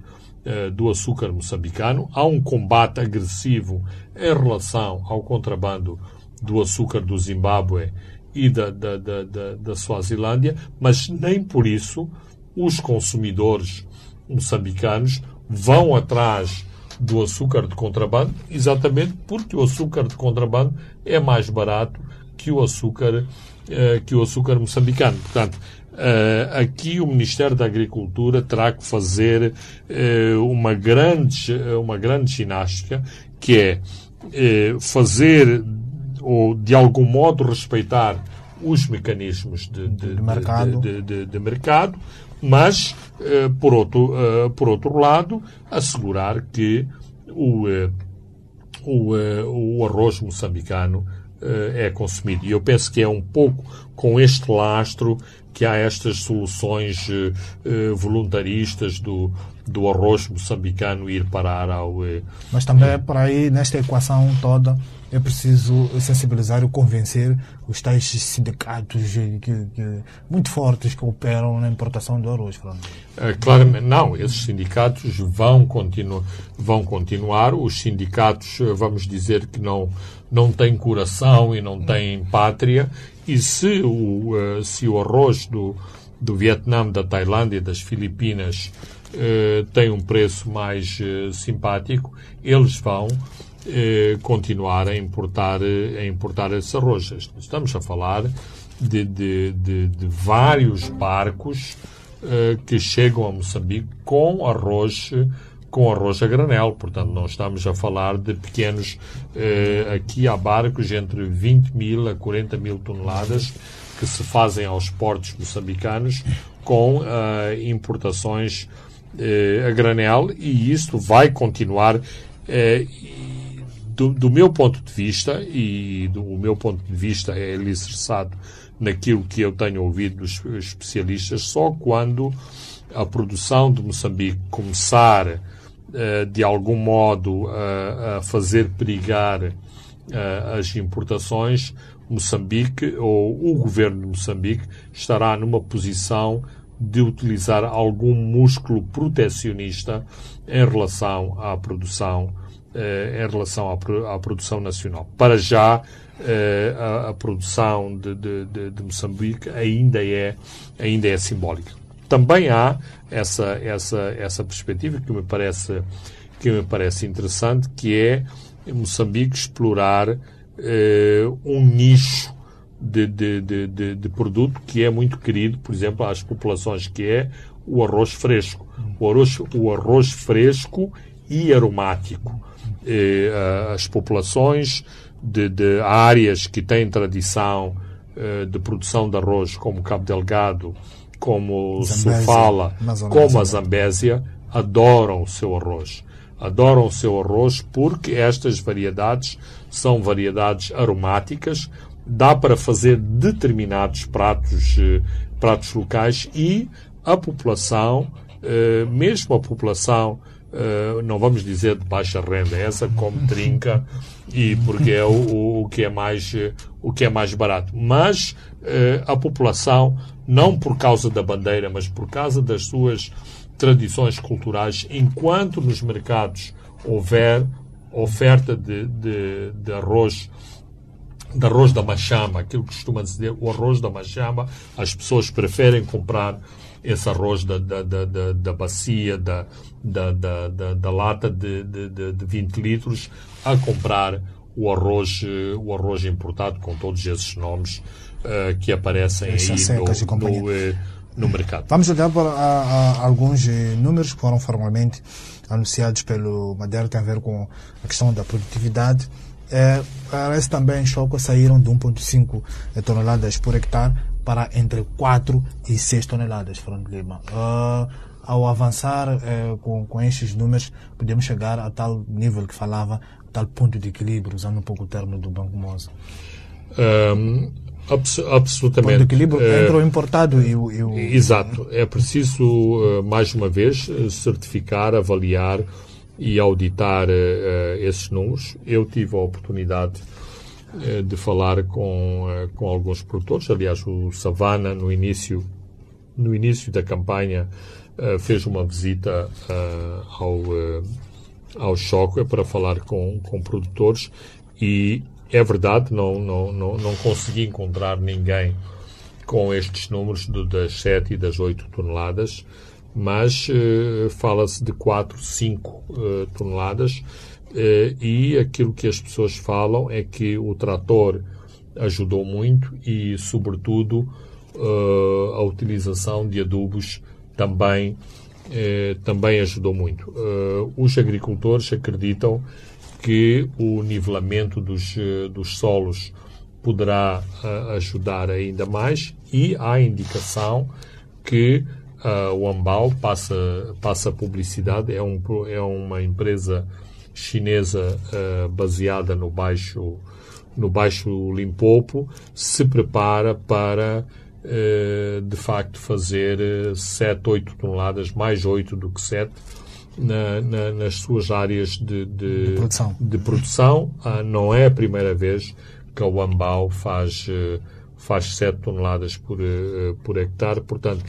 do açúcar moçambicano. Há um combate agressivo em relação ao contrabando do açúcar do Zimbábue e da, da, da, da, da Suazilândia, mas nem por isso os consumidores moçambicanos vão atrás do açúcar de contrabando, exatamente porque o açúcar de contrabando é mais barato que o açúcar uh, que o açúcar moçambicano. Portanto, uh, aqui o Ministério da Agricultura terá que fazer uh, uma grande uma grande ginástica que é fazer ou de algum modo respeitar os mecanismos de, de, de mercado. De, de, mercado, mas, eh, por, outro, eh, por outro lado, assegurar que o, eh, o, o arroz moçambicano é consumido. E eu penso que é um pouco com este lastro que há estas soluções voluntaristas do, do arroz moçambicano ir parar ao. Mas também é por aí, nesta equação toda, é preciso sensibilizar e convencer os tais sindicatos que, que, muito fortes que operam na importação do arroz. É, claramente, não. Esses sindicatos vão, continu, vão continuar. Os sindicatos, eh, vamos dizer que não, não têm coração e não têm pátria. E se o, uh, se o arroz do, do Vietnã, da Tailândia, das Filipinas uh, tem um preço mais uh, simpático, eles vão continuar a importar, a importar esse arroz. Estamos a falar de, de, de, de vários barcos que chegam a Moçambique com arroz com arroz a granel, portanto não estamos a falar de pequenos, eh, aqui há barcos entre 20 mil a 40 mil toneladas que se fazem aos portos moçambicanos com uh, importações uh, a granel. E isto vai continuar uh, do, do, meu ponto de vista, e do o meu ponto de vista é alicerçado naquilo que eu tenho ouvido dos especialistas, só quando a produção de Moçambique começar de algum modo uh, a fazer perigar uh, as importações, Moçambique ou o governo de Moçambique estará numa posição de utilizar algum músculo protecionista em relação à produção eh, em relação à, produção nacional. Para já, eh, a, produção de, de, de, Moçambique ainda é, ainda é simbólica. Também há essa, essa, essa perspectiva que me parece, que me parece interessante, que é Moçambique explorar eh, um nicho de, de, de, de, produto que é muito querido, por exemplo, às populações, que é o arroz fresco. O arroz, o arroz fresco e aromático eh, as populações de, áreas que têm tradição eh, de produção de arroz, como Cabo Delgado, como Zambésia, Sofala, como a Zambésia, adoram o seu arroz. adoram o seu arroz porque estas variedades são variedades aromáticas, dá para fazer determinados pratos, eh, pratos locais e a população, eh, mesmo a população, eh, não vamos dizer de baixa renda, essa como trinca e porque é o, o, que é mais o que é mais barato, mas a população não por causa da bandeira, mas por causa das suas tradições culturais, enquanto nos mercados houver oferta de, de, de arroz de arroz da machama, aquilo que costuma dizer o arroz da machama, as pessoas preferem comprar esse arroz da, da, da, da, da bacia, da, da, da, da, da lata de, de, de 20 litros, a comprar o arroz, o arroz importado com todos esses nomes uh, que aparecem aí no, no, uh, no, mercado. Vamos olhar para a, a, alguns eh, números que foram formalmente anunciados pelo Madeira, tem a ver com a questão da produtividade. É, parece também choco saíram de 1,5 toneladas por hectare para entre 4 e 6 toneladas, Fernando Lima. Uh, ao avançar com, com estes números, podemos chegar a tal nível que falava, tal ponto de equilíbrio, usando um pouco o termo do Banco Moza. Um, abs absolutamente. Ponto de equilíbrio uh, entre o importado e o, e o... Exato. É preciso, uh, mais uma vez, certificar, avaliar e auditar uh, esses números. Eu tive a oportunidade de falar com, com alguns produtores. Aliás, o Savana, no início, no início da campanha, fez uma visita ao, ao Choque para falar com, com produtores e é verdade, não, não, não, não consegui encontrar ninguém com estes números do, das 7 e das 8 toneladas mas uh, fala-se de 4, 5 uh, toneladas uh, e aquilo que as pessoas falam é que o trator ajudou muito e, sobretudo, a utilização de adubos também, também ajudou muito. os agricultores acreditam que o nivelamento dos, dos solos poderá ajudar ainda mais e há indicação que Uh, o Ambal passa, passa publicidade, é, um, é uma empresa chinesa uh, baseada no Baixo, no Baixo Limpopo, se prepara para, de facto, fazer 7, 8 toneladas, mais 8 do que 7, na, na, nas suas áreas de, de, de produção. De produção. não é a primeira vez que o Ambal faz, faz 7 toneladas por, por hectare, portanto,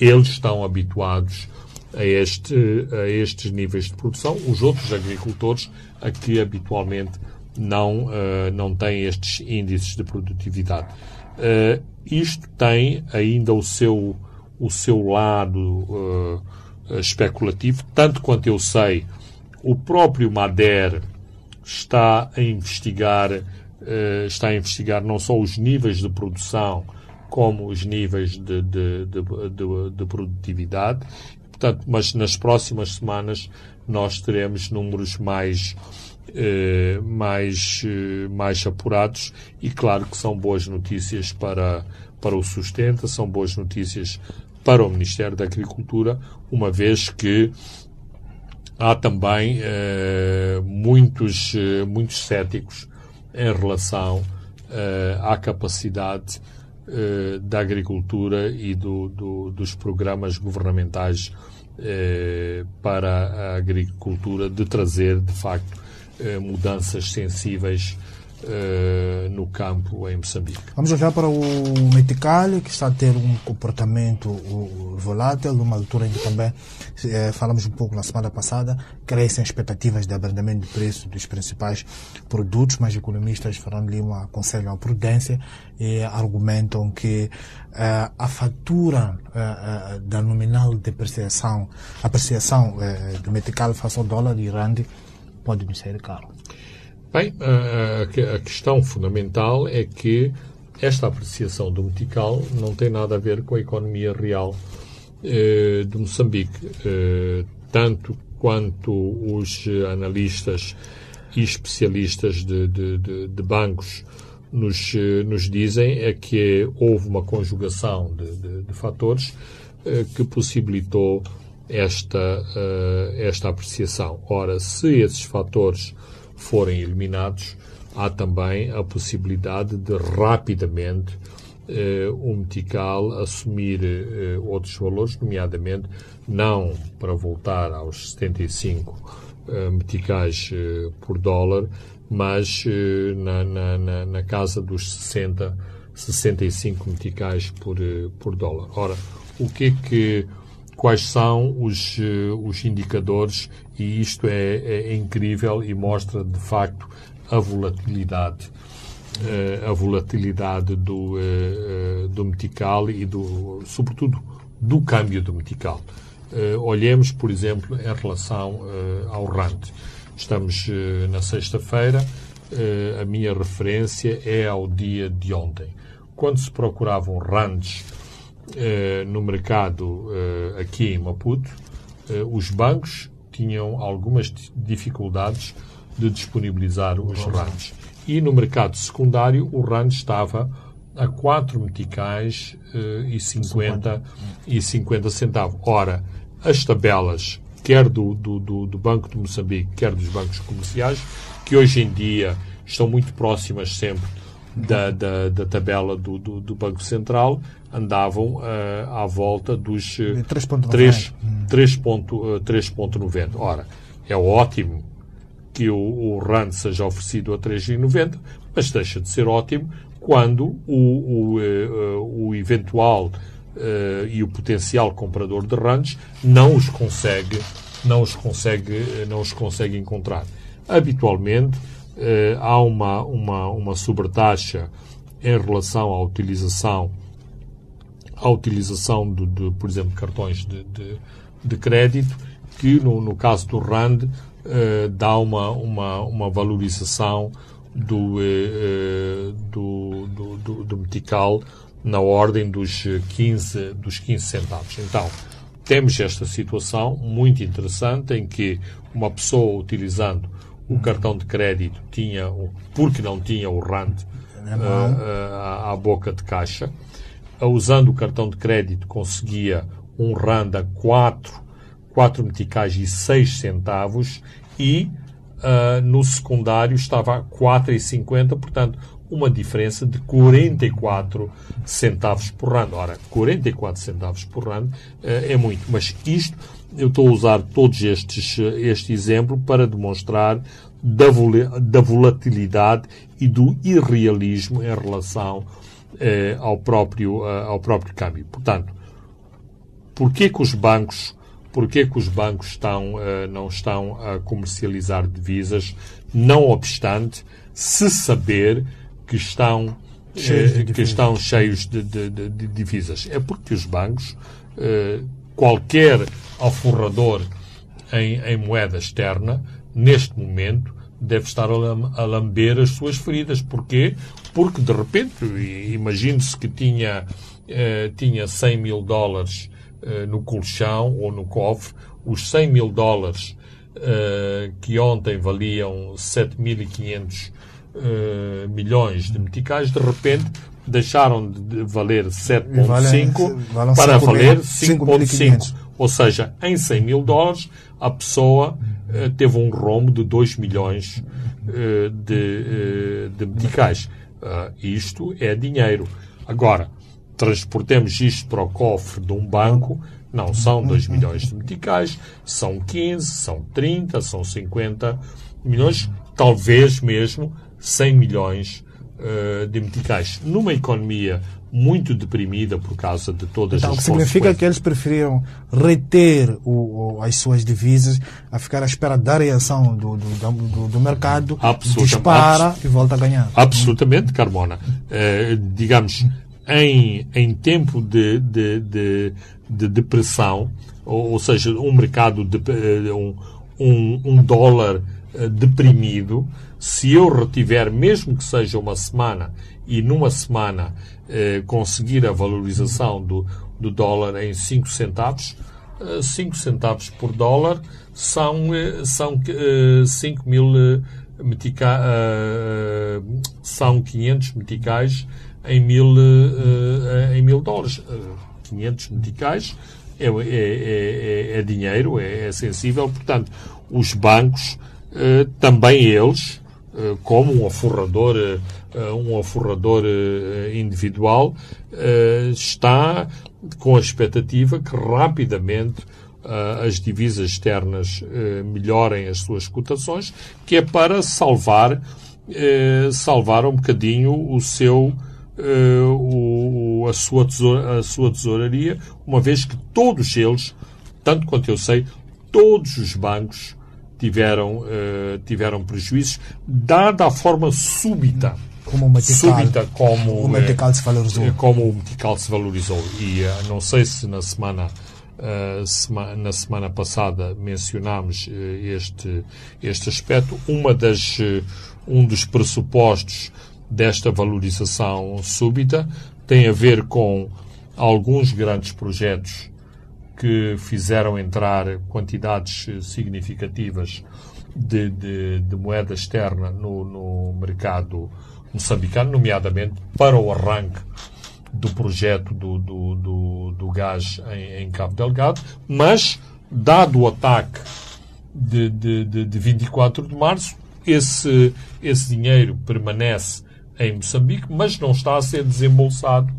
eles estão habituados a, este, a estes níveis de produção. Os outros agricultores, aqui habitualmente não, uh, não têm estes índices de produtividade. Uh, isto tem ainda o seu, o seu lado uh, especulativo, tanto quanto eu sei, o próprio Mader está a investigar, está a investigar não só os níveis de produção, como os níveis de, de, de, de, produtividade. Portanto, mas nas próximas semanas nós teremos números mais, eh, mais, eh, mais apurados e claro que são boas notícias para, para o sustento, são boas notícias para o Ministério da Agricultura, uma vez que há também eh, muitos, eh, muitos céticos em relação eh, à capacidade da agricultura e do, do, dos programas governamentais para a agricultura de trazer, de facto, mudanças sensíveis Uh, no campo em Moçambique. Vamos olhar para o Metical, que está a ter um comportamento volátil, numa altura em que também eh, falamos um pouco na semana passada, crescem expectativas de abrandamento de preço dos principais produtos, mas economistas, Fernando Lima, aconselham a prudência e argumentam que uh, a fatura uh, da nominal depreciação, apreciação do Metical face ao dólar e rand pode nos sair caro. Bem, a, questão fundamental é que esta apreciação do metical não tem nada a ver com a economia real eh, de Moçambique. Eh, tanto quanto os analistas e especialistas de, de, de, de bancos nos, eh, nos, dizem é que houve uma conjugação de, fatores que possibilitou esta, esta apreciação. Ora, se esses fatores forem eliminados, há também a possibilidade de rapidamente eh, o Metical assumir eh, outros valores, nomeadamente não para voltar aos 75 eh, meticais por dólar, mas na, na, na, casa dos 60, 65 meticais por, por dólar. Ora, o que é que quais são os, os indicadores e isto é, é, incrível e mostra de facto a volatilidade a volatilidade do, do metical e do sobretudo do câmbio do metical. olhemos, por exemplo, em relação ao RAND. Estamos na sexta-feira, a minha referência é ao dia de ontem. Quando se procuravam RANDs no mercado aqui em Maputo, os bancos tinham algumas dificuldades de disponibilizar os RANs. E no mercado secundário, o RAN estava a 4 meticais e, 50, 50. e 50 centavos. Ora, as tabelas, quer do, do, do, do Banco de Moçambique, quer dos bancos comerciais, que hoje em dia estão muito próximas sempre da, da, da tabela do, do, do, Banco Central, andavam uh, à volta dos 3,90. Uh, Ora, é ótimo que o, o RAND seja oferecido a 3,90, mas deixa de ser ótimo quando o, o, eh, o eventual uh, e o potencial comprador de RANDs não os consegue, não os consegue, não os consegue encontrar. Habitualmente há uma, uma, uma sobretaxa em relação à utilização à utilização de, de por exemplo, cartões de, de, de crédito, que no, no caso do RAND eh, dá uma, uma, uma valorização do, uh, do, do, do, do, metical na ordem dos 15, dos 15 centavos. Então, temos esta situação muito interessante em que uma pessoa utilizando o cartão de crédito tinha, porque não tinha o RAND uh, à, à boca de caixa, usando o cartão de crédito conseguia um RAND a 4 4 meticais e 6 centavos e uh, no secundário estava a 4,50, portanto, uma diferença de 44 centavos por rand. Ora, 44 centavos por rand uh, é muito, mas isto, eu estou a usar todos estes, este exemplo para demonstrar da, da volatilidade e do irrealismo em relação uh, ao, próprio, ao próprio câmbio. Portanto, porquê que os bancos Porquê que os bancos estão, uh, não estão a comercializar divisas, não obstante se saber que estão, cheios uh, que estão cheios de, de, de, divisas? É porque os bancos, uh, qualquer alforrador em, em moeda externa, neste momento, deve estar a lamber as suas feridas. Porquê? Porque, de repente, imagine-se que tinha, tinha 100 mil dólares eh, no colchão ou no cofre os 100 mil dólares uh, que ontem valiam 7.500 uh, eh, milhões de meticais, de repente deixaram de valer 7,5 para valer 5,5. Ou seja, em 100 mil dólares, a pessoa uh, teve um rombo de 2 milhões de, de meticais. isto é dinheiro. Agora, transportemos isto para o cofre de um banco, não são 2 milhões de meticais, são 15, são 30, são 50 milhões, talvez mesmo 100 milhões uh, de meticais. Numa economia muito deprimida por causa de todas então, as Então, significa que eles preferiram reter o, o, as suas divisas a ficar à espera da reação do, do, do, do mercado, dispara e volta a ganhar. Absolutamente, Carmona. Uh, digamos, em, em tempo de, de, de, de depressão, ou, ou, seja, um mercado, de, eh, um, um, um dólar eh, deprimido, se eu retiver, mesmo que seja uma semana, e numa semana eh, conseguir a valorização do, do dólar em 5 centavos, 5 eh, centavos por dólar são, são 5 mil metica, são 500 meticais em mil, em mil dólares. Uh, 500 meticais é, é, é, é dinheiro, é, sensível, portanto, os bancos, também eles, como um aforrador, um aforrador individual, está com a expectativa que rapidamente as divisas externas melhorem as suas cotações, que é para salvar, salvar um bocadinho o seu a, sua tesoura, a sua tesouraria, uma vez que todos eles, tanto quanto eu sei, todos os bancos tiveram, uh, tiveram prejuízos, dada a forma súbita. Como o metical, súbita como o metical se valorizou. Eh, como o metical se valorizou. E uh, não sei se na semana Uh, sema, na semana passada mencionámos uh, este, este aspecto. Uma das, uh, um dos pressupostos desta valorização súbita tem a ver com alguns grandes projetos que fizeram entrar quantidades significativas de, de, de moeda externa no, no, mercado moçambicano, nomeadamente para o arranque do projeto do, do, do, do gás em, em, Cabo Delgado, mas, dado o ataque de, de, de, de 24 de março, esse, esse dinheiro permanece em Moçambique, mas não está a ser desembolsado.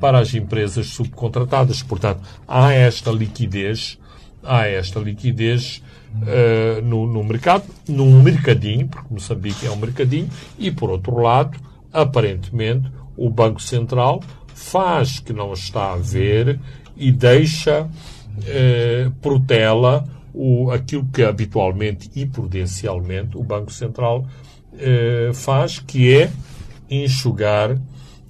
Para as empresas subcontratadas. Portanto, há esta liquidez, há esta liquidez uh, no, no mercado, num mercadinho, porque Moçambique é um mercadinho, e por outro lado, aparentemente, o Banco Central faz que não está a ver e deixa, uh, protela o, aquilo que habitualmente e prudencialmente o Banco Central uh, faz, que é enxugar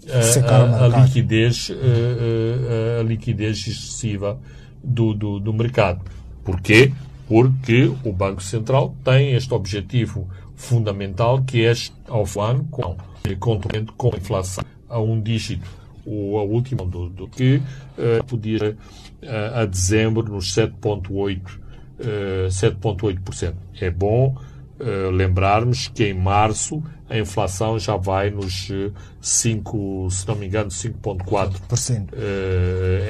a, a, a, liquidez, a, a, liquidez excessiva do, do, do mercado. Porquê? Porque o Banco Central tem este objetivo fundamental que é ao ano com, com a inflação a um dígito o, a última do, do que uh, podia uh, a dezembro nos 7,8%. Uh, 7,8%. É bom lembrarmos que em março a inflação já vai nos 5, se não me engano, 5,4% uh,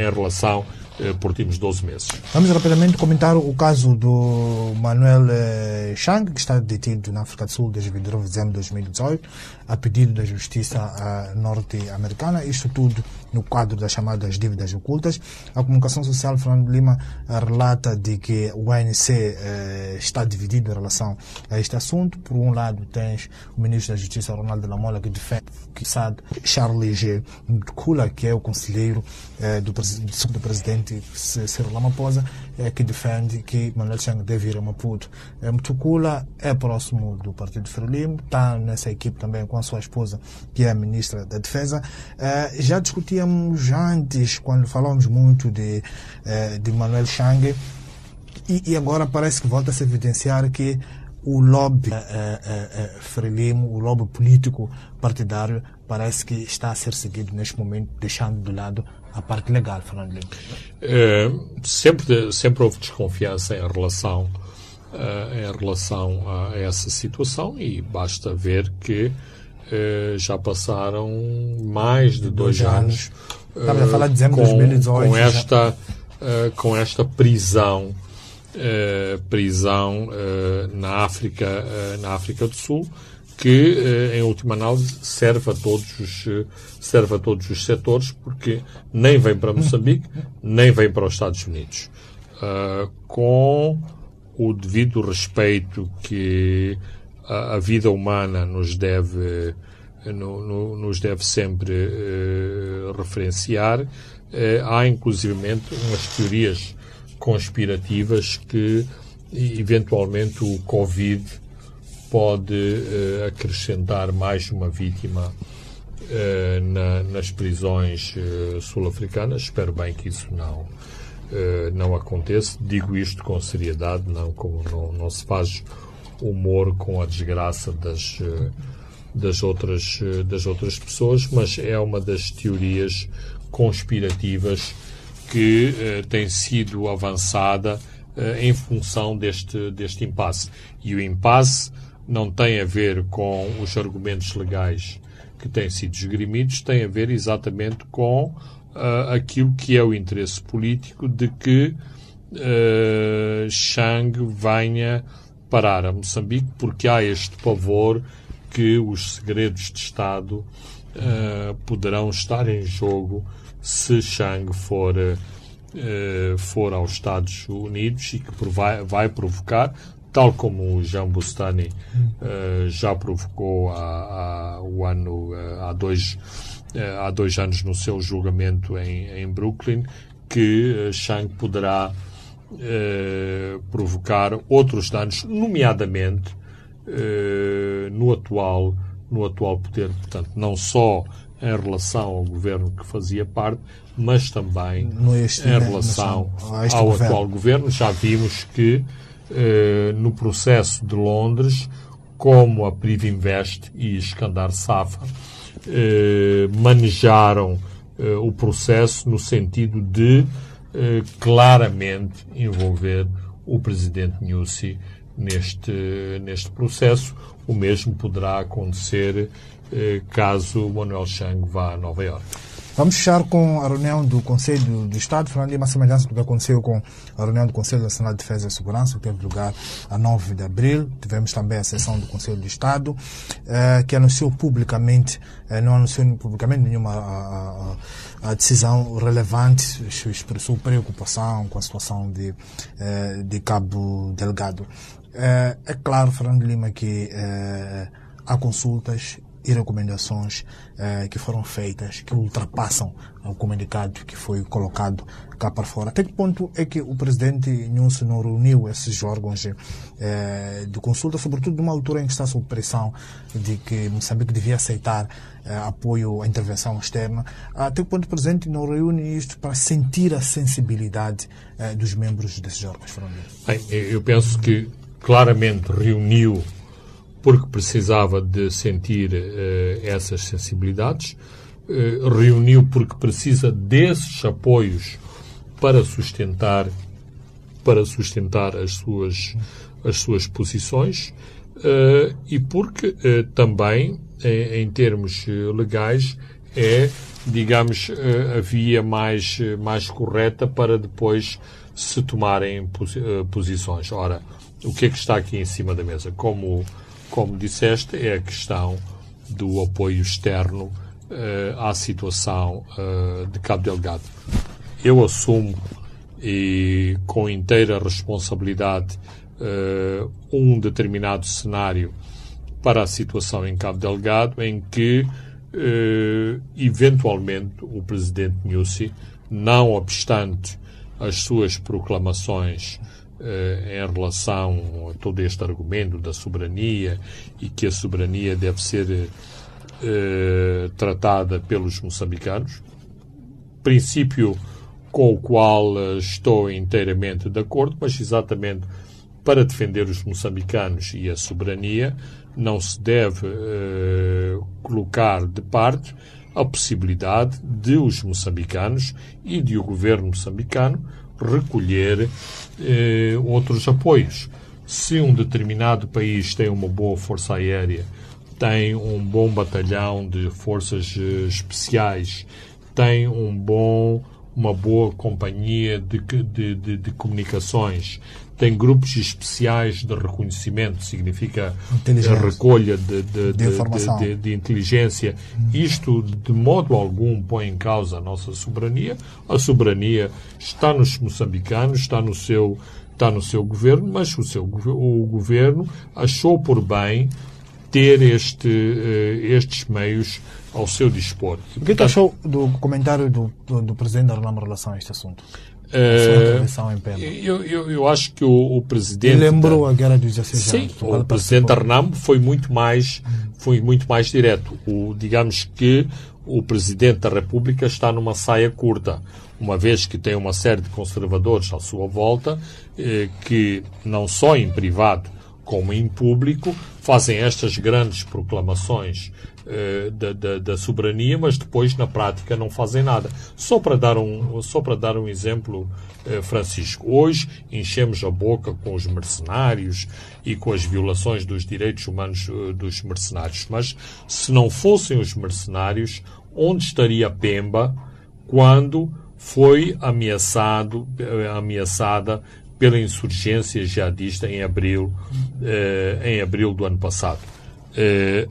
em relação uh, por últimos 12 meses. Vamos rapidamente comentar o caso do Manuel uh, Chang, que está detido na África do Sul desde 29 de dezembro de 2018, a pedido da justiça norte-americana. Isto tudo no quadro das chamadas dívidas ocultas. A comunicação social, Fernando Lima, relata de que o ANC está dividido em relação a este assunto. Por um lado, tens o ministro da Justiça, Ronaldo Lamola, que defende que sabe Charles G. Mtukula, que é o conselheiro eh, do, do presidente Ciro Ramaphosa, eh, que defende que Manuel Chang deve ir a Maputo. Eh, Mtukula é próximo do Partido Frelimo, está nessa equipe também com a sua esposa, que é a ministra da Defesa. Eh, já discutíamos antes, quando falávamos muito de, eh, de Manuel Chang, e, e agora parece que volta a se evidenciar que o lobby é, é, é, frelimo, o lobby político partidário, parece que está a ser seguido neste momento, deixando de lado a parte legal, Fernando Lima. É, sempre, sempre houve desconfiança em relação, uh, em relação a essa situação e basta ver que uh, já passaram mais de dois, dois anos, anos. Estamos a falar de dezembro de 2018. Com esta, uh, com esta prisão uh, prisão uh, na, África, uh, na África do Sul, que, em última análise, serve a todos os, serve a todos os setores, porque nem vem para Moçambique, nem vem para os Estados Unidos. com o devido respeito que a, a vida humana nos deve, no, no, nos deve sempre referenciar, há inclusivamente umas teorias conspirativas que eventualmente o Covid pode uh, acrescentar mais uma vítima uh, na, nas prisões uh, sul-africanas. Espero bem que isso não, não aconteça. Digo isto com seriedade, não como não, não se faz humor com a desgraça das, das, outras, das outras pessoas, mas é uma das teorias conspirativas que tem sido avançada em função deste, deste impasse. E o impasse não tem a ver com os argumentos legais que têm sido esgrimidos, tem a ver exatamente com uh, aquilo que é o interesse político de que uh, Chang venha parar a Moçambique, porque há este pavor que os segredos de Estado uh, poderão estar em jogo se Chang for, uh, for aos Estados Unidos e que vai, vai provocar, tal como o Jean Bustani uh, já provocou há, há, o ano, há, dois, há dois anos no seu julgamento em, em Brooklyn, que Chang poderá provocar outros danos, nomeadamente no atual no atual poder, portanto, não só em relação ao governo que fazia parte, mas também em relação ao governo. atual governo. Já vimos que eh, no processo de Londres, como a Privinvest e Escandar Safa eh, manejaram eh, o processo no sentido de eh, claramente envolver o presidente Nussi neste, neste processo. O mesmo poderá acontecer eh, caso Manuel Chang vá a Nova Iorque. Vamos fechar com a reunião do Conselho do Estado, falando de uma semelhança do que aconteceu com a reunião do Conselho Nacional de Defesa e Segurança, que teve lugar a 9 de abril. Tivemos também a sessão do Conselho do Estado, eh, que anunciou publicamente, eh, não anunciou publicamente nenhuma a, a, a, decisão relevante, expressou preocupação com a situação de, eh, de Cabo Delgado. Eh, é claro, Fernando Lima, que eh, há consultas e recomendações eh, que foram feitas que ultrapassam o comunicado que foi colocado cá para fora. Até que ponto é que o presidente Nuncio não reuniu esses órgãos eh, de consulta, sobretudo numa altura em que está sob pressão de que Moçambique devia aceitar eh, apoio à intervenção externa? Até que ponto o presidente não reúne isto para sentir a sensibilidade dos membros desses órgãos? Bem, eu penso que claramente reuniu porque precisava de sentir uh, essas sensibilidades, uh, reuniu porque precisa desses apoios para sustentar para sustentar as suas as suas posições uh, e porque também em, em, termos legais é digamos a via mais mais correta para depois se tomarem posições. Ora, o que é que está aqui em cima da mesa? Como, como disseste, é a questão do apoio externo uh, à situação uh, de Cabo Delgado. Eu assumo, e com inteira responsabilidade, uh, um determinado cenário para a situação em Cabo Delgado, em que, eventualmente, o presidente Nussi, não obstante as suas proclamações eh, em relação a todo este argumento da soberania e que a soberania deve ser eh, tratada pelos moçambicanos, princípio com o qual eh, estou inteiramente de acordo, mas exatamente para defender os moçambicanos e a soberania, não se deve eh, colocar de parte a possibilidade de os moçambicanos e de o governo moçambicano recolher eh, outros apoios. Se um determinado país tem uma boa força aérea, tem um bom batalhão de forças eh, especiais, tem um bom, uma boa companhia de, de, de, de comunicações, tem grupos especiais de reconhecimento, significa a recolha de, de, de, de, inteligência. Isto, de modo algum, põe em causa a nossa soberania. A soberania está nos moçambicanos, está no seu, está no seu governo, mas o, seu, o governo achou por bem ter este, uh, estes meios ao seu dispor. O que, é que achou do comentário do, do, do Presidente da Renamo em relação a este assunto? Uh, eu, eu, eu, acho que o, o presidente. Lembrou a guerra dos 16 Sim, o presidente Arnamo foi muito mais, foi muito mais direto. O, digamos que o presidente da República está numa saia curta, uma vez que tem uma série de conservadores à sua volta, eh, que não só em privado como em público fazem estas grandes proclamações eh, da, da, da, soberania, mas depois na prática não fazem nada. Só para dar um, só para dar um exemplo, eh, Francisco, hoje enchemos a boca com os mercenários e com as violações dos direitos humanos eh, dos mercenários, mas se não fossem os mercenários, onde estaria Pemba quando foi ameaçado, ameaçada pela insurgência jihadista em abril, eh, em abril do ano passado. Eh,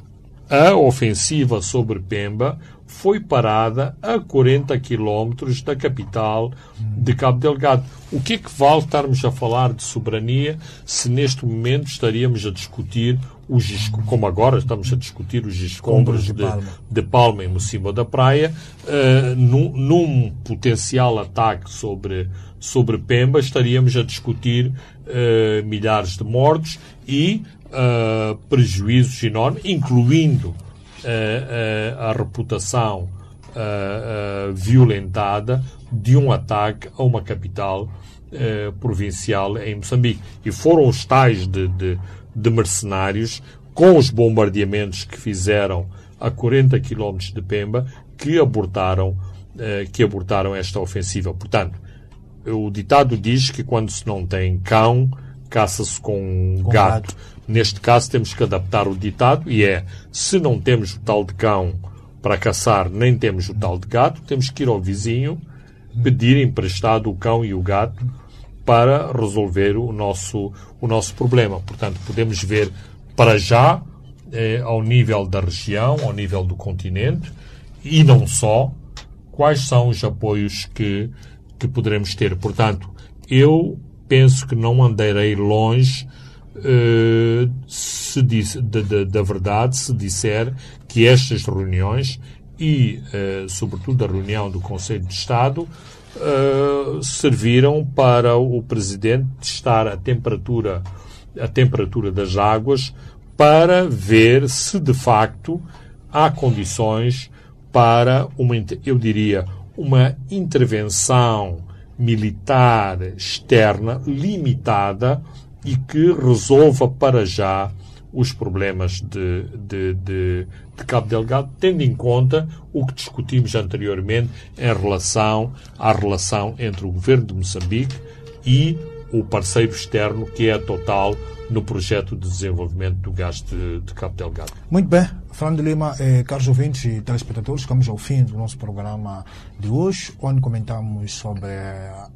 a ofensiva sobre Pemba foi parada a 40 quilómetros da capital de Cabo Delgado. O que é que vale estarmos a falar de soberania se neste momento estaríamos a discutir os como agora estamos a discutir os escombros de, de, Palma. de Palma em cima da praia, uh, num, num, potencial ataque sobre, sobre Pemba, estaríamos a discutir uh, milhares de mortos e uh, prejuízos enormes, incluindo a reputação violentada de um ataque a uma capital provincial em Moçambique. E foram os tais de, de de mercenários com os bombardeamentos que fizeram a 40 quilómetros de Pemba que abortaram, que abortaram esta ofensiva. Portanto, o ditado diz que quando se não tem cão, caça-se com, com gato. gato. Neste caso temos que adaptar o ditado e é, se não temos o tal de cão para caçar, nem temos o tal de gato, temos que ir ao vizinho pedir emprestado o cão e o gato para resolver o nosso, o nosso problema. Portanto, podemos ver para já, eh, ao nível da região, ao nível do continente, e não só, quais são os apoios que, que poderemos ter. Portanto, eu penso que não andarei longe eh, se disse, da verdade se disser que estas reuniões e, eh, sobretudo, a reunião do Conselho de Estado uh, serviram para o presidente testar a temperatura, a temperatura das águas para ver se de facto há condições para uma, eu diria, uma intervenção militar externa limitada e que resolva para já os problemas de, de, de, de, Cabo Delgado, tendo em conta o que discutimos anteriormente em relação à relação entre o governo de Moçambique e o parceiro externo que é a Total no projeto de desenvolvimento do gás de, de Cabo Delgado. Muito bem. Fernando Lima, eh, caros ouvintes e telespectadores, chegamos ao fim do nosso programa de hoje, onde comentamos sobre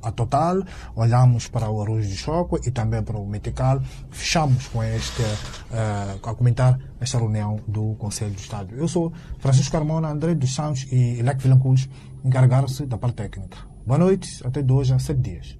a Total, olhamos para o arroz de choco e também para o Metical. Fechamos com este, eh, a comentar esta reunião do Conselho de Estado. Eu sou Francisco Carmona, André dos Santos e Elec Vilanculos, encarregaram-se da parte técnica. Boa noite, até de hoje a sete dias.